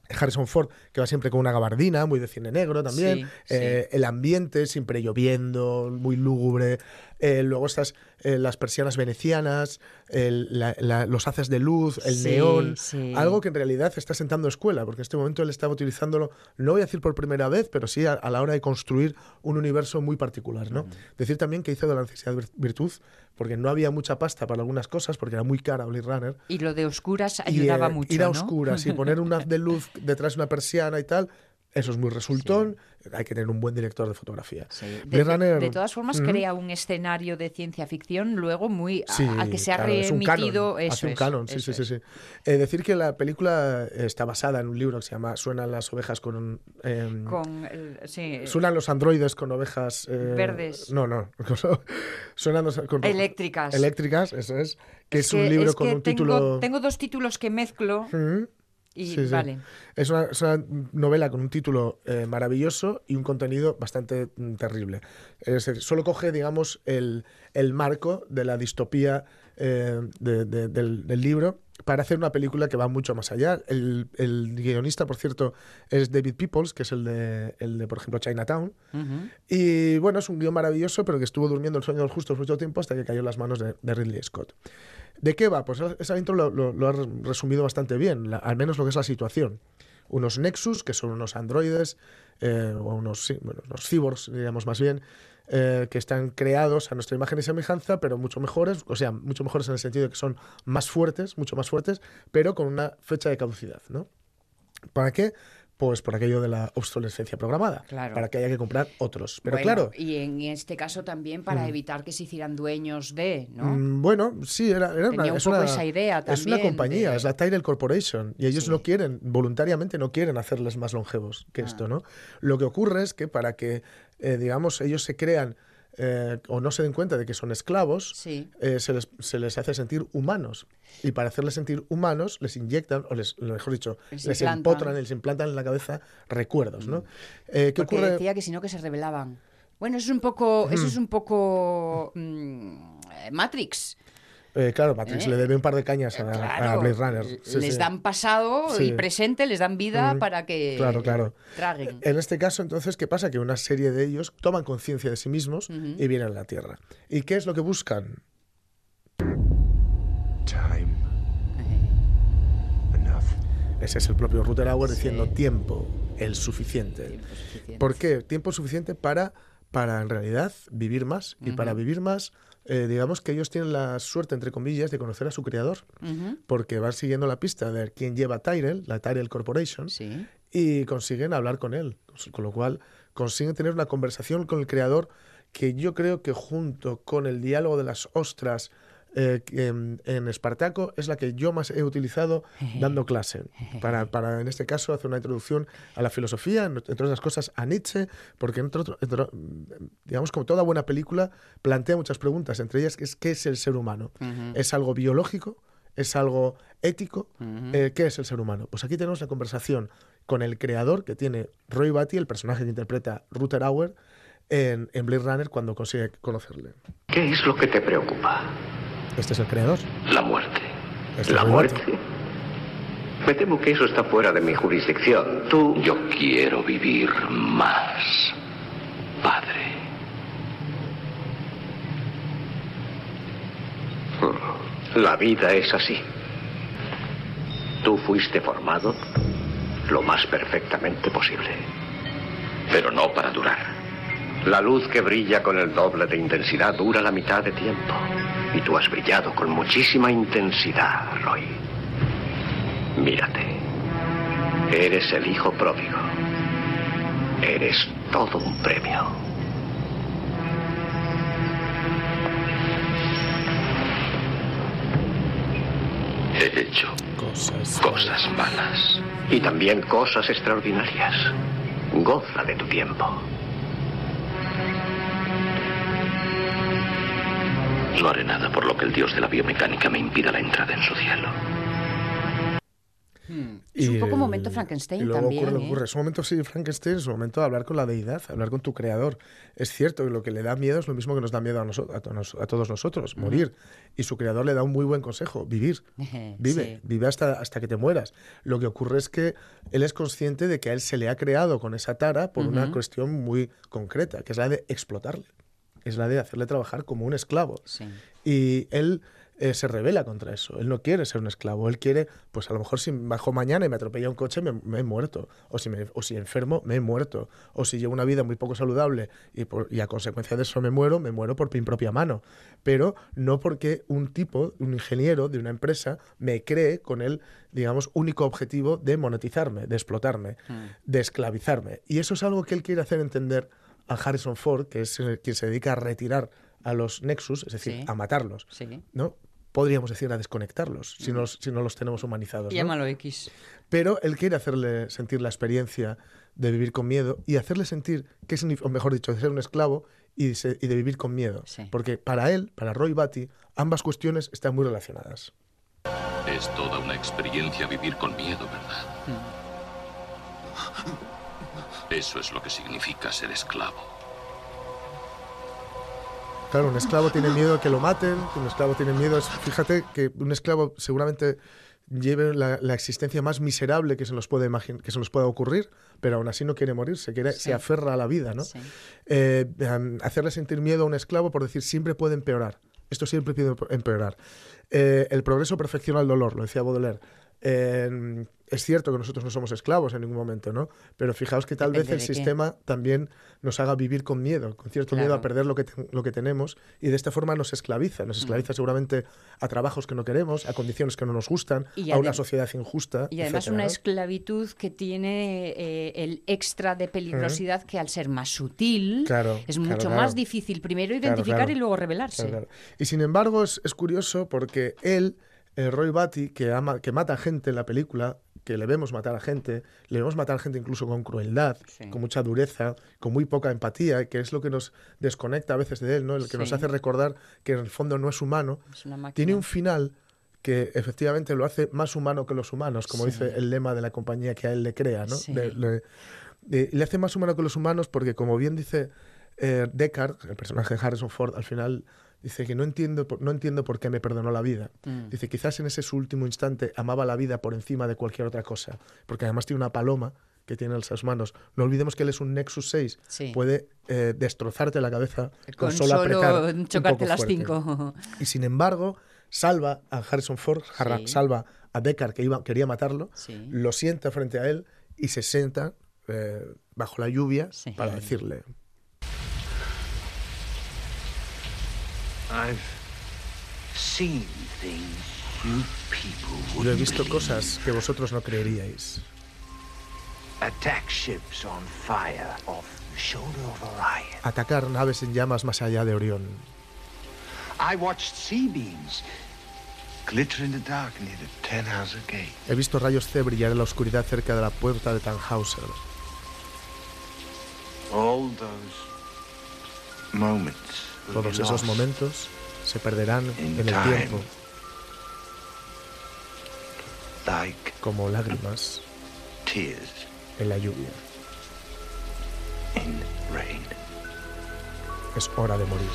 Harrison Ford, que va siempre con una gabardina, muy de cine negro también. Sí, Eh, El ambiente, siempre lloviendo, muy lúgubre. Eh, luego estas, eh, las persianas venecianas, el- la- la- los haces de luz, el Sí, neón, sí. algo que en realidad está sentando escuela, porque en este momento él estaba utilizándolo, no voy a decir por primera vez, pero sí a, a la hora de construir un universo muy particular. ¿no? Decir también que hizo de la necesidad vir- virtud, porque no había mucha pasta para algunas cosas, porque era muy cara Blade Runner. Y lo de oscuras Y, ayudaba eh, mucho, Ir a ¿no? oscuras y poner un haz de luz detrás de una persiana y tal, eso es muy resultón. Hay que tener un buen director de fotografía. De, Blade de- Runner- de todas formas, Ujú. crea un escenario de ciencia ficción luego muy a- Sí, al que se ha claro, es un canon, remitido eso hace un es, canon, sí, eso sí, sí, es. Eh, decir que la película está basada en un libro que se llama Suenan las ovejas con... Con el- sí, Suenan los androides con ovejas... eh, Verdes. No, no. Suenan los- con... Eléctricas. Eléctricas, eso es. Que es, un que- libro es con un tengo, título... Tengo dos títulos que mezclo Ujú. Y Sí, sí. vale. Es una, es una novela con un título eh, maravilloso y un contenido bastante mm, terrible. Es decir, solo coge, digamos, el, el marco de la distopía eh, de- de- del, del libro para hacer una película que va mucho más allá. El, el guionista, por cierto, es David Peoples, que es el de, el de por ejemplo, Chinatown. Y bueno, es un guion maravilloso, pero que estuvo durmiendo el sueño de los justos mucho tiempo hasta que cayó en las manos de, de Ridley Scott. ¿De qué va? Pues esa intro lo, lo- lo ha resumido bastante bien, la- al menos lo que es la situación. Unos Nexus, que son unos androides, eh, o unos, sí, bueno, unos cyborgs, digamos más bien, eh, que están creados a nuestra imagen y semejanza, pero mucho mejores, o sea, mucho mejores en el sentido de que son más fuertes, mucho más fuertes, pero con una fecha de caducidad, ¿no? ¿Para qué? Pues por aquello de la obsolescencia programada, Claro. para que haya que comprar otros. Pero Bueno, claro, Y en este caso también para Mm. evitar que se hicieran dueños de, ¿no? Mm, Bueno, sí, era, era Tenía una, un es poco una- esa idea Es una también compañía, de- es la Tyrell Corporation, y ellos no quieren, voluntariamente no quieren hacerles más longevos que Ah. esto, ¿no? Lo que ocurre es que para que, eh, digamos, ellos se crean eh, o no se den cuenta de que son esclavos, Sí. eh, se, les, se les hace sentir humanos. Y para hacerles sentir humanos, les inyectan, o les, mejor dicho, Les les, empotran, les implantan en la cabeza recuerdos, ¿no? Eh, ¿Qué Porque ocurre? decía que si no que se rebelaban. Bueno, eso es un poco, eso Ujú. es un poco mm, eh, Matrix. Eh, claro, Matrix ¿Eh? le debe un par de cañas a, Blade Runner. Sí, les sí. dan pasado y presente, les dan vida Mm, para que Claro, claro. traguen. En este caso, entonces, ¿qué pasa? Que una serie de ellos toman conciencia de sí mismos y vienen a la Tierra. ¿Y qué es lo que buscan? Time. Ese es el propio Ruther Hauer Sí. diciendo tiempo, el suficiente. Tiempo suficiente. ¿Por qué? Tiempo suficiente para, para en realidad vivir más. Y para vivir más, eh, digamos que ellos tienen la suerte, entre comillas, de conocer a su creador. Porque van siguiendo la pista de quién lleva Tyrell, la Tyrell Corporation, Sí. y consiguen hablar con él. Con lo cual consiguen tener una conversación con el creador que yo creo que junto con el diálogo de las ostras eh, en, en Espartaco es la que yo más he utilizado dando clase. Para, para, en este caso, hacer una introducción a la filosofía, en- entre otras cosas a Nietzsche, porque entre otro- entre- digamos como toda buena película plantea muchas preguntas, entre ellas es qué es el ser humano. Ujú. ¿Es algo biológico? ¿Es algo ético? Ujú. Eh, ¿Qué es el ser humano? Pues aquí tenemos la conversación con el creador que tiene Roy Batty, el personaje que interpreta Ruther Hauer, en, en Blade Runner cuando consigue conocerle. ¿Qué es lo que te preocupa? Este es el creador. La muerte. Este ¿La muerte? Me temo que eso está fuera de mi jurisdicción. Tú... Yo quiero vivir más, padre. La vida es así. Tú fuiste formado lo más perfectamente posible. Pero no para durar. La luz que brilla con el doble de intensidad dura la mitad de tiempo. Y tú has brillado con muchísima intensidad, Roy. Mírate. Eres el hijo pródigo. Eres todo un premio. He hecho cosas, cosas malas. Y también cosas extraordinarias. Goza de tu tiempo. No haré nada por lo que el dios de la biomecánica me impida la entrada en su cielo. Es un poco el- momento Frankenstein y luego también, ocurre, que ¿eh? ocurre. Es un momento, sí, Frankenstein, es un momento de hablar con la deidad, hablar con tu creador. Es cierto que lo que le da miedo es lo mismo que nos da miedo a, noso- a, to- nos- a todos nosotros, morir. Y su creador le da un muy buen consejo, vivir. Vive, Sí. vive hasta, hasta que te mueras. Lo que ocurre es que él es consciente de que a él se le ha creado con esa tara por una cuestión muy concreta, que es la de explotarle. Es la de hacerle trabajar como un esclavo. Sí. Y él eh, se revela contra eso. Él no quiere ser un esclavo. Él quiere, pues a lo mejor si bajo mañana y me atropella un coche, me, me he muerto. O si, me, o si enfermo, me he muerto. O si llevo una vida muy poco saludable y, por- y a consecuencia de eso me muero, me muero por mi propia mano. Pero no porque un tipo, un ingeniero de una empresa, me cree con el, digamos, único objetivo de monetizarme, de explotarme, de esclavizarme. Y eso es algo que él quiere hacer entender a Harrison Ford, que es eh, quien se dedica a retirar a los Nexus, es decir, Sí. a matarlos. Sí. ¿no? Podríamos decir a desconectarlos, si no, los- si no los tenemos humanizados. ¿no? Llámalo X. Pero él quiere hacerle sentir la experiencia de vivir con miedo y hacerle sentir, qué significa, o mejor dicho, de ser un esclavo y, se- y de vivir con miedo. Porque para él, para Roy Batty, ambas cuestiones están muy relacionadas. Es toda una experiencia vivir con miedo, ¿verdad? Eso es lo que significa ser esclavo. Claro, un esclavo tiene miedo a que lo maten, un esclavo tiene miedo... Fíjate que un esclavo seguramente lleve la, la existencia más miserable que se nos puede imagin- que se nos pueda ocurrir, pero aún así no quiere morirse, quiere, Sí. se aferra a la vida, ¿no? Sí. Eh, hacerle sentir miedo a un esclavo por decir siempre puede empeorar. Esto siempre puede empeorar. Eh, el progreso perfecciona el dolor, lo decía Baudelaire. Eh, es cierto que nosotros no somos esclavos en ningún momento, ¿no? Pero fijaos que tal vez el qué. sistema también nos haga vivir con miedo, con cierto miedo a perder lo que, te- lo que tenemos y de esta forma nos esclaviza. Mm. Nos esclaviza seguramente a trabajos que no queremos, a condiciones que no nos gustan, Y a una sociedad injusta. Y además etcétera, una ¿no? esclavitud que tiene eh, el extra de peligrosidad que al ser más sutil Claro, es mucho claro. más difícil primero identificar y luego revelarse. Y sin embargo es, es curioso porque él, eh, Roy Batty, que, ama, que mata gente en la película, que le vemos matar a gente, le vemos matar a gente incluso con crueldad, con mucha dureza, con muy poca empatía, que es lo que nos desconecta a veces de él, ¿no? el que nos hace recordar que en el fondo no es humano. Es. Tiene un final que efectivamente lo hace más humano que los humanos, como Sí. dice el lema de la compañía que a él le crea, ¿no? Le hace más humano que los humanos porque, como bien dice eh, Deckard, el personaje de Harrison Ford, al final dice que no entiendo, no entiendo por qué me perdonó la vida. Mm. Dice, quizás en ese su último instante amaba la vida por encima de cualquier otra cosa, porque además tiene una paloma que tiene en sus manos. No olvidemos que él es un Nexus 6, Sí. puede eh, destrozarte la cabeza con, Con solo, apretar chocarte las fuerte. cinco. Y sin embargo, salva a Harrison Ford, Sí. salva a Deckard, que iba, quería matarlo, Sí. lo sienta frente a él y se sienta eh, bajo la lluvia para decirle, I've seen things you people yo he visto cosas que vosotros no creeríais. Attack ships on fire off the shoulder of Orion. Atacar naves en llamas más allá de Orión. I watched sea beams glitter in the dark near the Tannhauser Gate. He visto rayos C brillar en la oscuridad cerca de la puerta de Tannhauser. All those moments Todos esos momentos se perderán en el tiempo como lágrimas en la lluvia. Es hora de morir.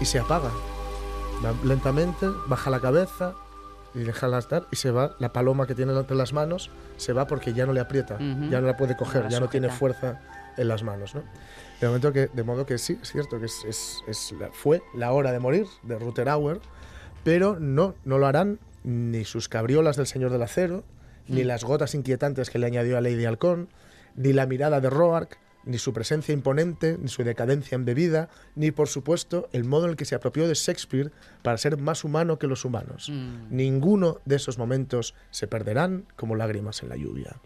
Y se apaga. Lentamente, baja la cabeza y déjala estar y se va. La paloma que tiene entre las manos se va porque ya no le aprieta, ya no la puede coger, la ya no tiene fuerza en las manos. ¿no? De, momento que, de modo que sí, es cierto que es, es- es la- fue la hora de morir de Rutherauer, pero no, no lo harán ni sus cabriolas del Señor del Acero, ni Mm. las gotas inquietantes que le añadió a Lady Halcón, ni la mirada de Roark, ni su presencia imponente, ni su decadencia embebida, ni por supuesto el modo en el que se apropió de Shakespeare para ser más humano que los humanos. Mm. Ninguno de esos momentos se perderán como lágrimas en la lluvia.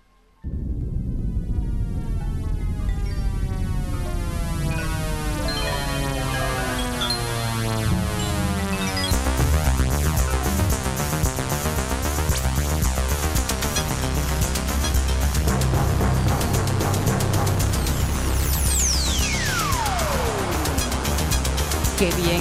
Qué bien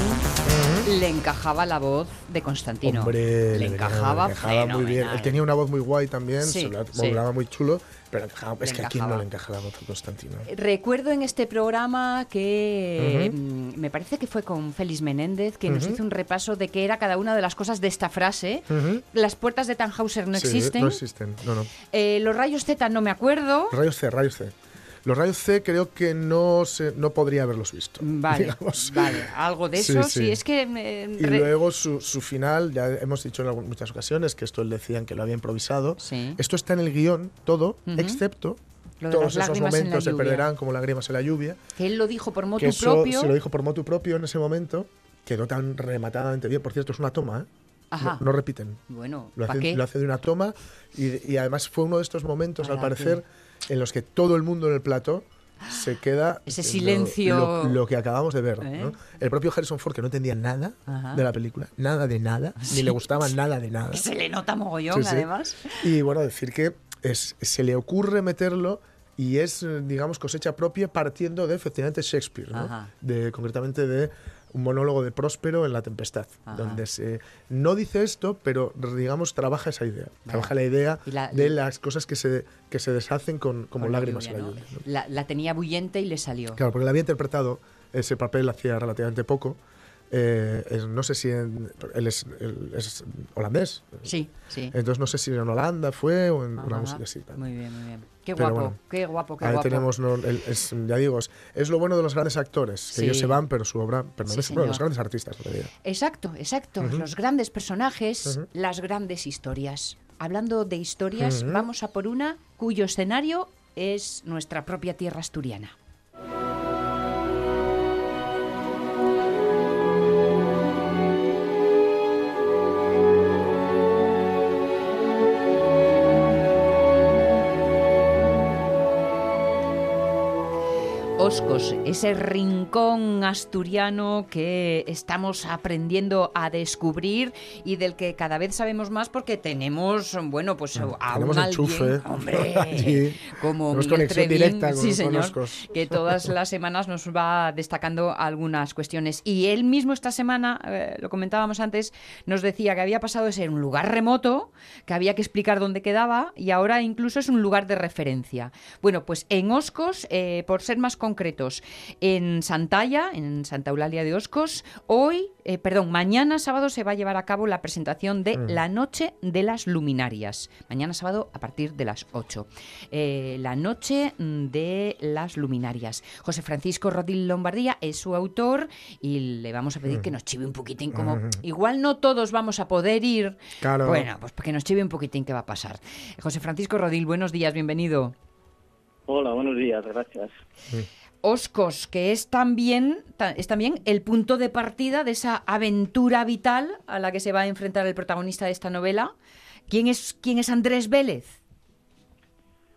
le encajaba la voz de Constantino. Hombre, le, venía- encajaba, le encajaba muy bien. Él tenía una voz muy guay también, Sí, se lo sí. hablaba muy chulo, pero encajaba- es Le que a quién no encajaba. le encaja la voz de Constantino. Recuerdo en este programa que mm, me parece que fue con Félix Menéndez que nos hizo un repaso de qué era cada una de las cosas de esta frase. Las puertas de Tannhauser no Sí, existen. No existen, no, no. Eh, los rayos Z no me acuerdo. Rayos C, rayos C. Los rayos C creo que no se, no podría haberlos visto. Vale, digamos. vale, algo de Sí, eso. sí. Sí, es que eh, Y luego su, su final, ya hemos dicho en muchas ocasiones que esto él decían que lo había improvisado. Esto está en el guion, todo, Ujú. excepto Lo de todos esos momentos se perderán como lágrimas en la lluvia. que él lo dijo por motu que eso propio. se lo dijo por motu propio en ese momento. Quedó tan rematadamente bien. Por cierto, es una toma, ¿eh? Ajá. No, no repiten. Bueno, Lo ¿para hace, qué? lo hace de una toma y, y además fue uno de estos momentos, al ¿Para parecer, en los que todo el mundo en el plato se queda Ese lo- silencio. lo, lo que acabamos de ver. ¿Eh? ¿no? El propio Harrison Ford, que no entendía nada Ajá. de la película, nada de nada, ni le gustaba nada de nada. Que se le nota mogollón, Sí, además. Y bueno, decir que es, se le ocurre meterlo y es, digamos, cosecha propia partiendo de efectivamente Shakespeare, de, concretamente de un monólogo de Próspero en La Tempestad, Ajá. donde se no dice esto, pero digamos trabaja esa idea, trabaja la idea la- de las cosas que se, que se deshacen con, como Con la lágrimas lluvia, en la lluvia. ¿no? La, la tenía bullente y le salió. Claro, porque él había interpretado ese papel hacía relativamente poco. eh, es- no sé si en- él, es, él es holandés. Sí, sí. Entonces no sé si en Holanda fue o en una música así. Muy bien, muy bien. Qué Pero guapo, bueno, qué guapo, qué Ahí guapo. tenemos, no, el- es, ya digo, es, es lo bueno de los grandes actores, que Sí. ellos se van, pero su obra permanece. Sí, bueno, los grandes artistas, en realidad. Exacto, exacto. Los grandes personajes, las grandes historias. Hablando de historias, vamos a por una cuyo escenario es nuestra propia tierra asturiana. Oscos, ese rincón asturiano que estamos aprendiendo a descubrir y del que cada vez sabemos más porque tenemos, bueno, pues a Tenemos un enchufe alguien, hombre, allí. como Tenemos conexión directa con- sí con señor, Oscos. que todas las semanas nos va destacando algunas cuestiones. Y él mismo esta semana, eh, lo comentábamos antes, nos decía que había pasado de ser un lugar remoto, que había que explicar dónde quedaba, y ahora incluso es un lugar de referencia. Bueno, pues en Oscos, eh, por ser más concretos, en Santalla, en Santa Eulalia de Oscos, hoy, eh, perdón, mañana sábado se va a llevar a cabo la presentación de Mm. La Noche de las Luminarias. Mañana sábado a partir de las 8. Eh, la Noche mm, de las Luminarias. José Francisco Rodil Lombardía es su autor y le vamos a pedir que nos chive un poquitín como... Mm. Igual no todos vamos a poder ir. Claro. Bueno, pues que nos chive un poquitín qué va a pasar. José Francisco Rodil, buenos días, bienvenido. Hola, buenos días, gracias. Oscos, que es también, ta- es también el punto de partida de esa aventura vital a la que se va a enfrentar el protagonista de esta novela. ¿Quién es, quién es Andrés Vélez?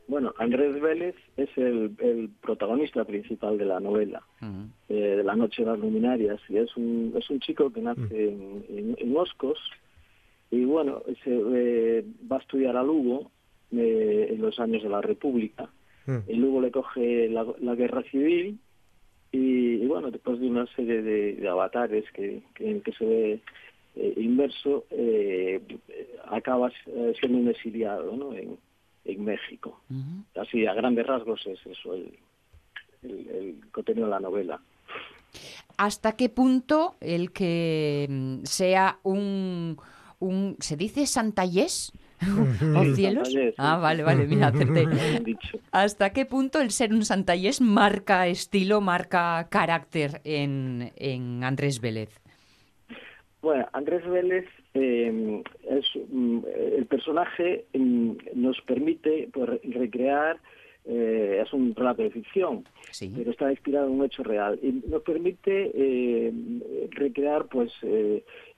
Bueno, Andrés Vélez es el, el protagonista principal de la novela, eh, de La Noche de las Luminarias, y es un, es un chico que nace en, en- en Oscos, y bueno, se, eh, va a estudiar a Lugo eh, en los años de la República, y luego le coge la, la guerra civil, y, y bueno, después de una serie de, de avatares que, que, en que se ve eh, inverso, eh, acaba eh, siendo un exiliado ¿no? en, en México. Así, a grandes rasgos es eso el, el, el contenido de la novela. ¿Hasta qué punto el que mm, sea un, un ¿se dice santallés? ¿O Sí, cielos? santallés, sí. Ah, vale, vale, mira, acerté. ¿Hasta qué punto el ser un santallés marca estilo, marca carácter en, en Andrés Vélez? Bueno, Andrés Vélez eh, es mm, el personaje mm, nos permite pues, re- recrear eh, es un relato de ficción, pero está inspirado en un hecho real y nos permite eh, recrear pues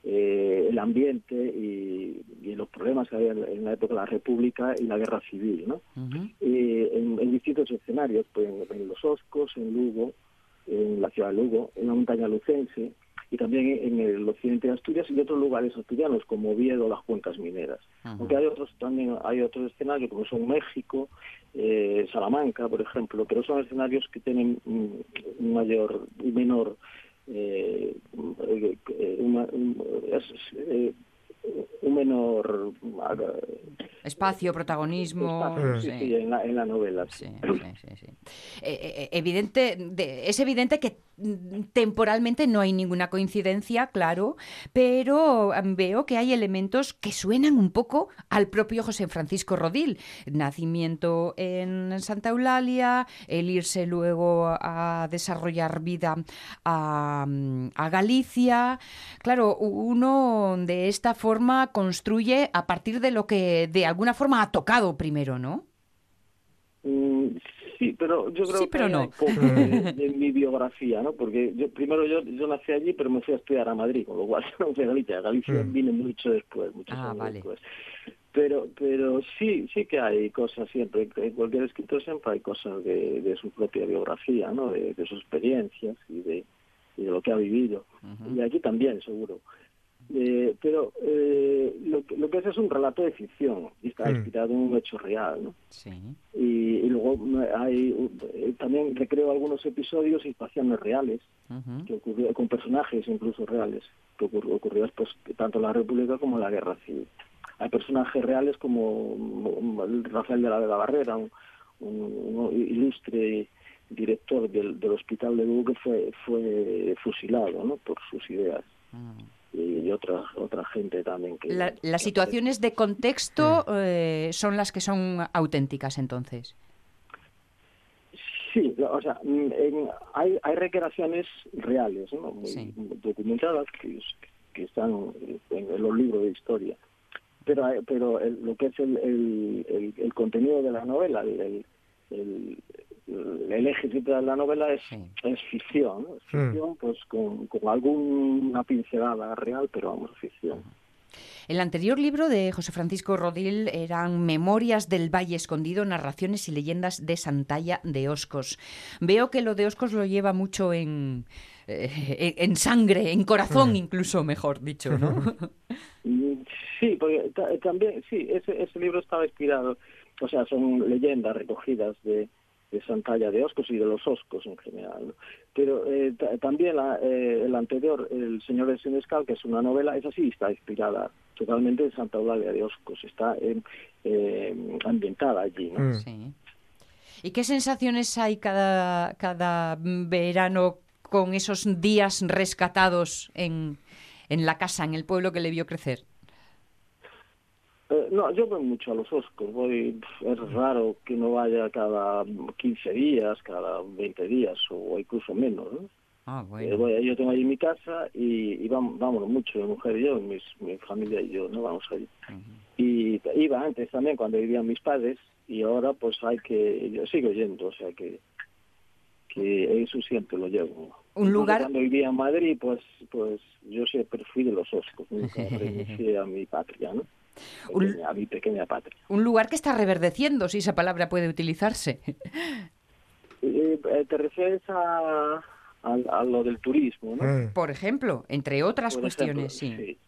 eh, el ambiente y, y los problemas que había en la- época de la República y la Guerra Civil, ¿no? Eh, en, en distintos escenarios, pues en, en Los Oscos, en Lugo, en la ciudad de Lugo, en la montaña lucense y también en el occidente de Asturias y otros lugares asturianos como Oviedo o las cuencas mineras. Aunque hay otros también hay otros escenarios como son México, eh, Salamanca, por ejemplo, pero son escenarios que tienen mm, un mayor y menor Eh, eh, eh, uma, uma, essas un, espacio, protagonismo. Espacio, sí, sí. sí, en la, en la novela. sí. Eh, eh, evidente, de- es evidente que mm, temporalmente no hay ninguna coincidencia, claro, pero mm, veo que hay elementos que suenan un poco al propio José Francisco Rodil. Nacimiento en Santa Eulalia, el irse luego a desarrollar vida a, mm, a Galicia. Claro, uno de esta forma construye a partir de lo que de alguna forma ha tocado primero, ¿no? Mm, sí, pero yo creo Sí, que pero hay no. poco de, de mi biografía, ¿no? Porque yo primero yo, yo nací allí, pero me fui a estudiar a Madrid, con lo cual no fui a Galicia. Galicia Mm. vine mucho después, muchos Ah, años vale. después. Pero, pero sí, sí que hay cosas siempre. En cualquier escritor siempre hay cosas de, de su propia biografía, ¿no? De, de sus experiencias y de, y de lo que ha vivido. Y aquí también, seguro. Eh, pero eh, lo, que, lo que es es un relato de ficción y está Mm. inspirado en un hecho real, ¿no? Sí. y, y luego hay eh, también recreo algunos episodios y situaciones reales que ocurrió con personajes incluso reales que ocurrió, ocurrió pues tanto en la República como en la Guerra Civil hay personajes reales como mm, Rafael de la Vega Barrera un, un- un ilustre director del, del hospital de Lugo que fue fue fusilado ¿no? por sus ideas y otra otra gente también que La- las situaciones de contexto eh, son las que son auténticas entonces. Sí, o sea, mm, en- hay, hay recreaciones reales, ¿no? muy documentadas que, que están en los libros de historia. Pero, hay- pero el- lo que es el, el, el- el contenido de la novela, el, el, eje central de la novela es, es ficción, ¿no? Es Mm. ficción pues con, con alguna pincelada real, pero vamos, ficción. El anterior libro de José Francisco Rodil eran Memorias del Valle Escondido, narraciones y leyendas de Santalla de Oscos. Veo que lo de Oscos lo lleva mucho en, eh, en sangre, en corazón incluso, mejor dicho, ¿no? Sí, porque ta- también, sí, ese, ese libro estaba inspirado, o sea, son leyendas recogidas de, de Santalla de Oscos y de los Oscos en general. ¿no? Pero eh, ta- también la, eh, el anterior, El Señor del Senescal, que es una novela, esa sí está inspirada totalmente en Santa Eulalia de Oscos, está eh, eh, ambientada allí. ¿no? Sí. ¿Y qué sensaciones hay cada, cada verano con esos días rescatados en, en la casa, en el pueblo que le vio crecer? Eh, no, yo voy mucho a los Oscos, voy, es raro que no vaya cada 15 días, cada 20 días o incluso menos, ¿no? Ah, Eh, voy- yo tengo allí mi casa y, y vamos, vámonos mucho, mi mujer y yo, mis, mi familia y yo, no vamos allí. Y iba antes también cuando vivían mis padres y ahora pues hay que, yo sigo yendo, o sea que, que eso siempre lo llevo. Un lugar- Cuando vivía en Madrid, pues, pues yo siempre fui de los Oscos, nunca renuncié a mi patria, ¿no? Pequeña- a mi pequeña patria. Un lugar que está reverdeciendo, si esa palabra puede utilizarse. Eh, eh, ¿Te refieres a, a, a lo del turismo, no? Por ejemplo, entre otras Por cuestiones, ejemplo, sí.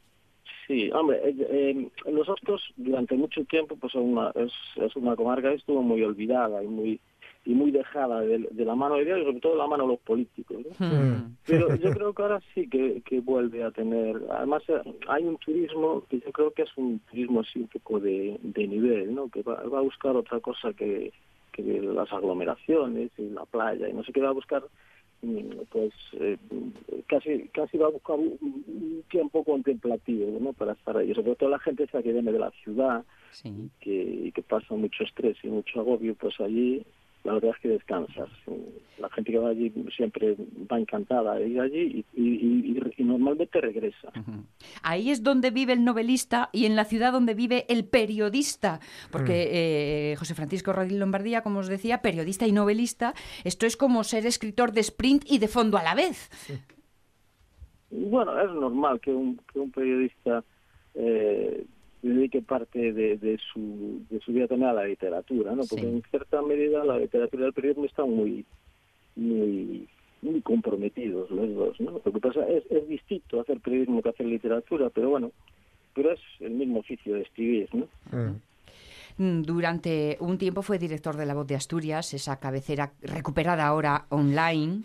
Sí, hombre, eh, eh, los Oscos durante mucho tiempo pues son una, es, es una comarca que estuvo muy olvidada y muy y muy dejada de, de la mano de Dios y sobre todo de la mano de los políticos. ¿no? Hmm. Pero yo creo que ahora sí que, que vuelve a tener, además eh, hay un turismo que yo creo que es un turismo así un poco de, de nivel, ¿no? que va, va a buscar otra cosa que, que las aglomeraciones y la playa y no sé qué va a buscar mm, pues eh, casi casi va a buscar un, un tiempo contemplativo ¿no? para estar ahí sobre todo la gente esa que viene de la ciudad que, y que pasa mucho estrés y mucho agobio pues allí la verdad es que descansas. La gente que va allí siempre va encantada de ir allí y, y- y- y normalmente regresa. Ahí es donde vive el novelista y en la ciudad donde vive el periodista, porque eh, José Francisco Rodríguez Lombardía, como os decía, periodista y novelista, esto es como ser escritor de sprint y de fondo a la vez. Bueno, es normal que un, que un periodista eh, dedique parte de, de su, de su vida también a la literatura, ¿no? Porque Sí. en cierta medida la literatura y el periodismo están muy, muy, muy comprometidos los dos, ¿no? Lo que pasa es, es distinto hacer periodismo que hacer literatura, pero bueno, pero es el mismo oficio de escribir, ¿no? Mm, Durante un tiempo fue director de La Voz de Asturias, esa cabecera recuperada ahora online.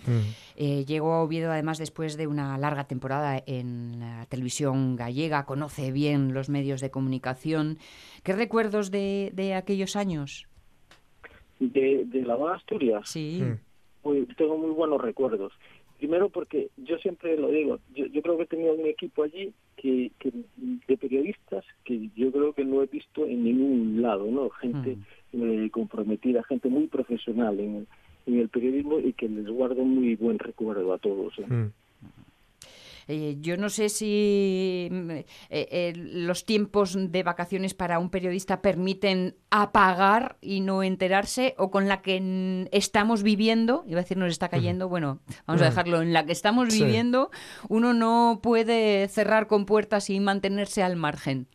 Eh, llegó a Oviedo además después de una larga temporada en la televisión gallega, conoce bien los medios de comunicación. ¿Qué recuerdos de, de aquellos años? De, de La Vaga Asturias, Sí. pues, tengo muy buenos recuerdos. Primero porque yo siempre lo digo, yo, yo creo que he tenido un equipo allí que, que de periodistas que yo creo que no he visto en ningún lado, ¿no? Gente eh, comprometida, gente muy profesional en, en el periodismo y que les guardo muy buen recuerdo a todos. ¿eh? Eh, yo no sé si mm, eh, eh, los tiempos de vacaciones para un periodista permiten apagar y no enterarse o con la que estamos viviendo, iba a decir nos está cayendo, bueno, vamos a dejarlo, en la que estamos Sí. viviendo, uno no puede cerrar con puertas y mantenerse al margen.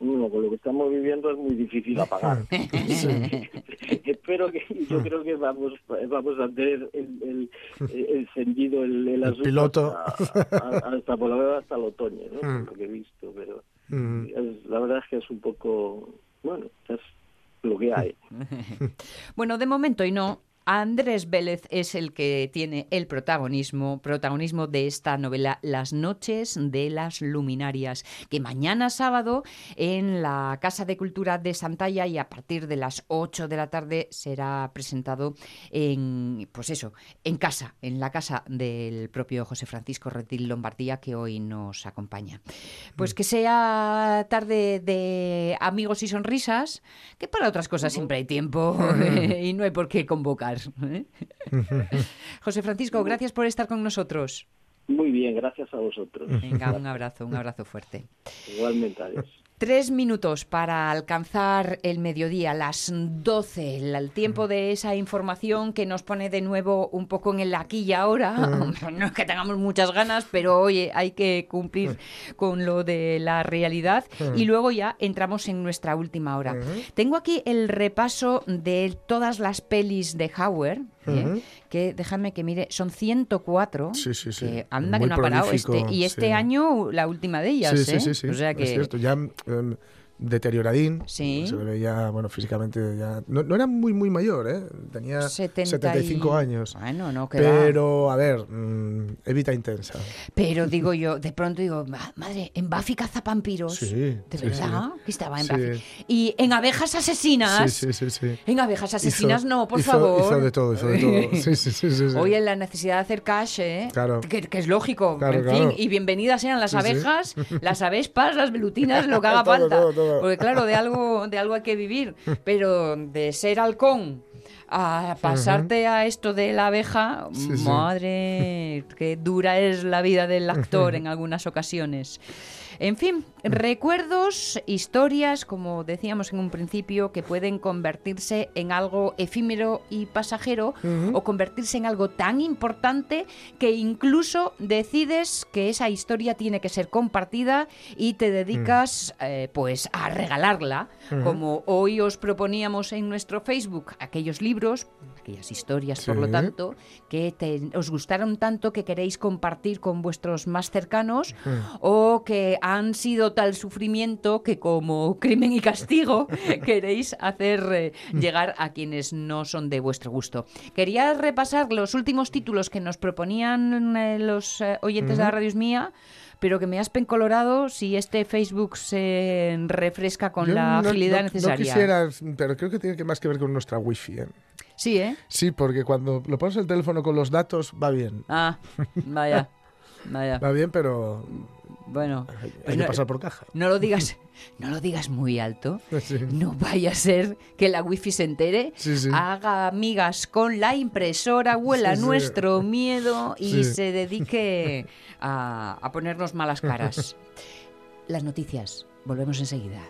No, con lo que estamos viviendo es muy difícil apagar. Espero que yo creo que vamos vamos a tener el, el, el encendido el, el, asunto piloto. hasta, a- hasta por lo menos hasta el otoño, ¿no? Mm. Por lo que he visto, pero Mm. es- la verdad es que es un poco bueno, es lo que hay. Bueno, de momento y no. Andrés Vélez es el que tiene el protagonismo, protagonismo de esta novela Las noches de las luminarias, que mañana sábado en la Casa de Cultura de Santalla y a partir de las 8 de la tarde será presentado en pues eso, en casa, en la casa del propio José Francisco Retil Lombardía que hoy nos acompaña. Pues que sea tarde de amigos y sonrisas, que para otras cosas siempre hay tiempo y no hay por qué convocar. ¿Eh? José Francisco, gracias por estar con nosotros. Muy bien, gracias a vosotros. Venga, un abrazo, un abrazo fuerte. Igualmente, adiós. Tres minutos para alcanzar el mediodía, las 12, el, tiempo de esa información que nos pone de nuevo un poco en el aquí y ahora. No es que tengamos muchas ganas, pero oye, hay que cumplir con lo de la realidad. Y luego ya entramos en nuestra última hora. Tengo aquí el repaso de todas las pelis de Hauer, ¿eh? Que déjame que mire, son 104. Sí, sí, sí. que anda Muy que no ha parado este. Y este año la última de ellas. Sí, ¿eh? O sea que... Es cierto, ya em, deterioradín. Sí. Se le veía, bueno, físicamente ya... No, no era muy, muy mayor, ¿eh? Tenía 70 75 y- años. Bueno, no, que va. Pero, a ver, mm, Evita Intensa. Pero digo yo, de pronto digo, "Ma- madre, en Buffy cazavampiros. Sí, ¿De verdad? sí. Estaba en Sí. Buffy. Y en abejas asesinas. Sí, sí, sí. En abejas asesinas Hizo- no, por hizo- favor. Hizo de todo, hizo de todo. Sí, sí, sí, sí, sí. Oye, la necesidad de hacer cash, ¿eh? Claro. Que, que es lógico. Claro, en claro. fin, y bienvenidas sean las abejas, las avespas, las velutinas, lo que haga Todo, falta. todo, todo. Porque claro, de algo, de algo hay que vivir. Pero de ser halcón a pasarte a esto de la abeja, Sí, sí. madre, qué dura es la vida del actor en algunas ocasiones. En fin, recuerdos, historias, como decíamos en un principio, que pueden convertirse en algo efímero y pasajero o convertirse en algo tan importante que incluso decides que esa historia tiene que ser compartida y te dedicas eh, pues a regalarla, como hoy os proponíamos en nuestro Facebook, aquellos libros, aquellas historias, por lo tanto, que te- os gustaron tanto que queréis compartir con vuestros más cercanos o que han sido tal sufrimiento que como crimen y castigo queréis hacer eh, llegar a quienes no son de vuestro gusto. Quería repasar los últimos títulos que nos proponían eh, los eh, oyentes de la radio mía, pero que me aspen colorado si este Facebook se refresca con Yo la no- agilidad no- necesaria. No quisiera, pero creo que tiene que más que ver con nuestra wifi. ¿eh? Sí, ¿eh? Sí, porque cuando lo pones el teléfono con los datos va bien. Ah, vaya. Vaya. Va bien, pero Bueno, hay pues no- pasar por caja. No lo digas, no lo digas muy alto. Sí. No vaya a ser que la wifi se entere, Sí, sí. haga amigas con la impresora, huela nuestro miedo y se dedique a, a ponernos malas caras. Las noticias. Volvemos enseguida.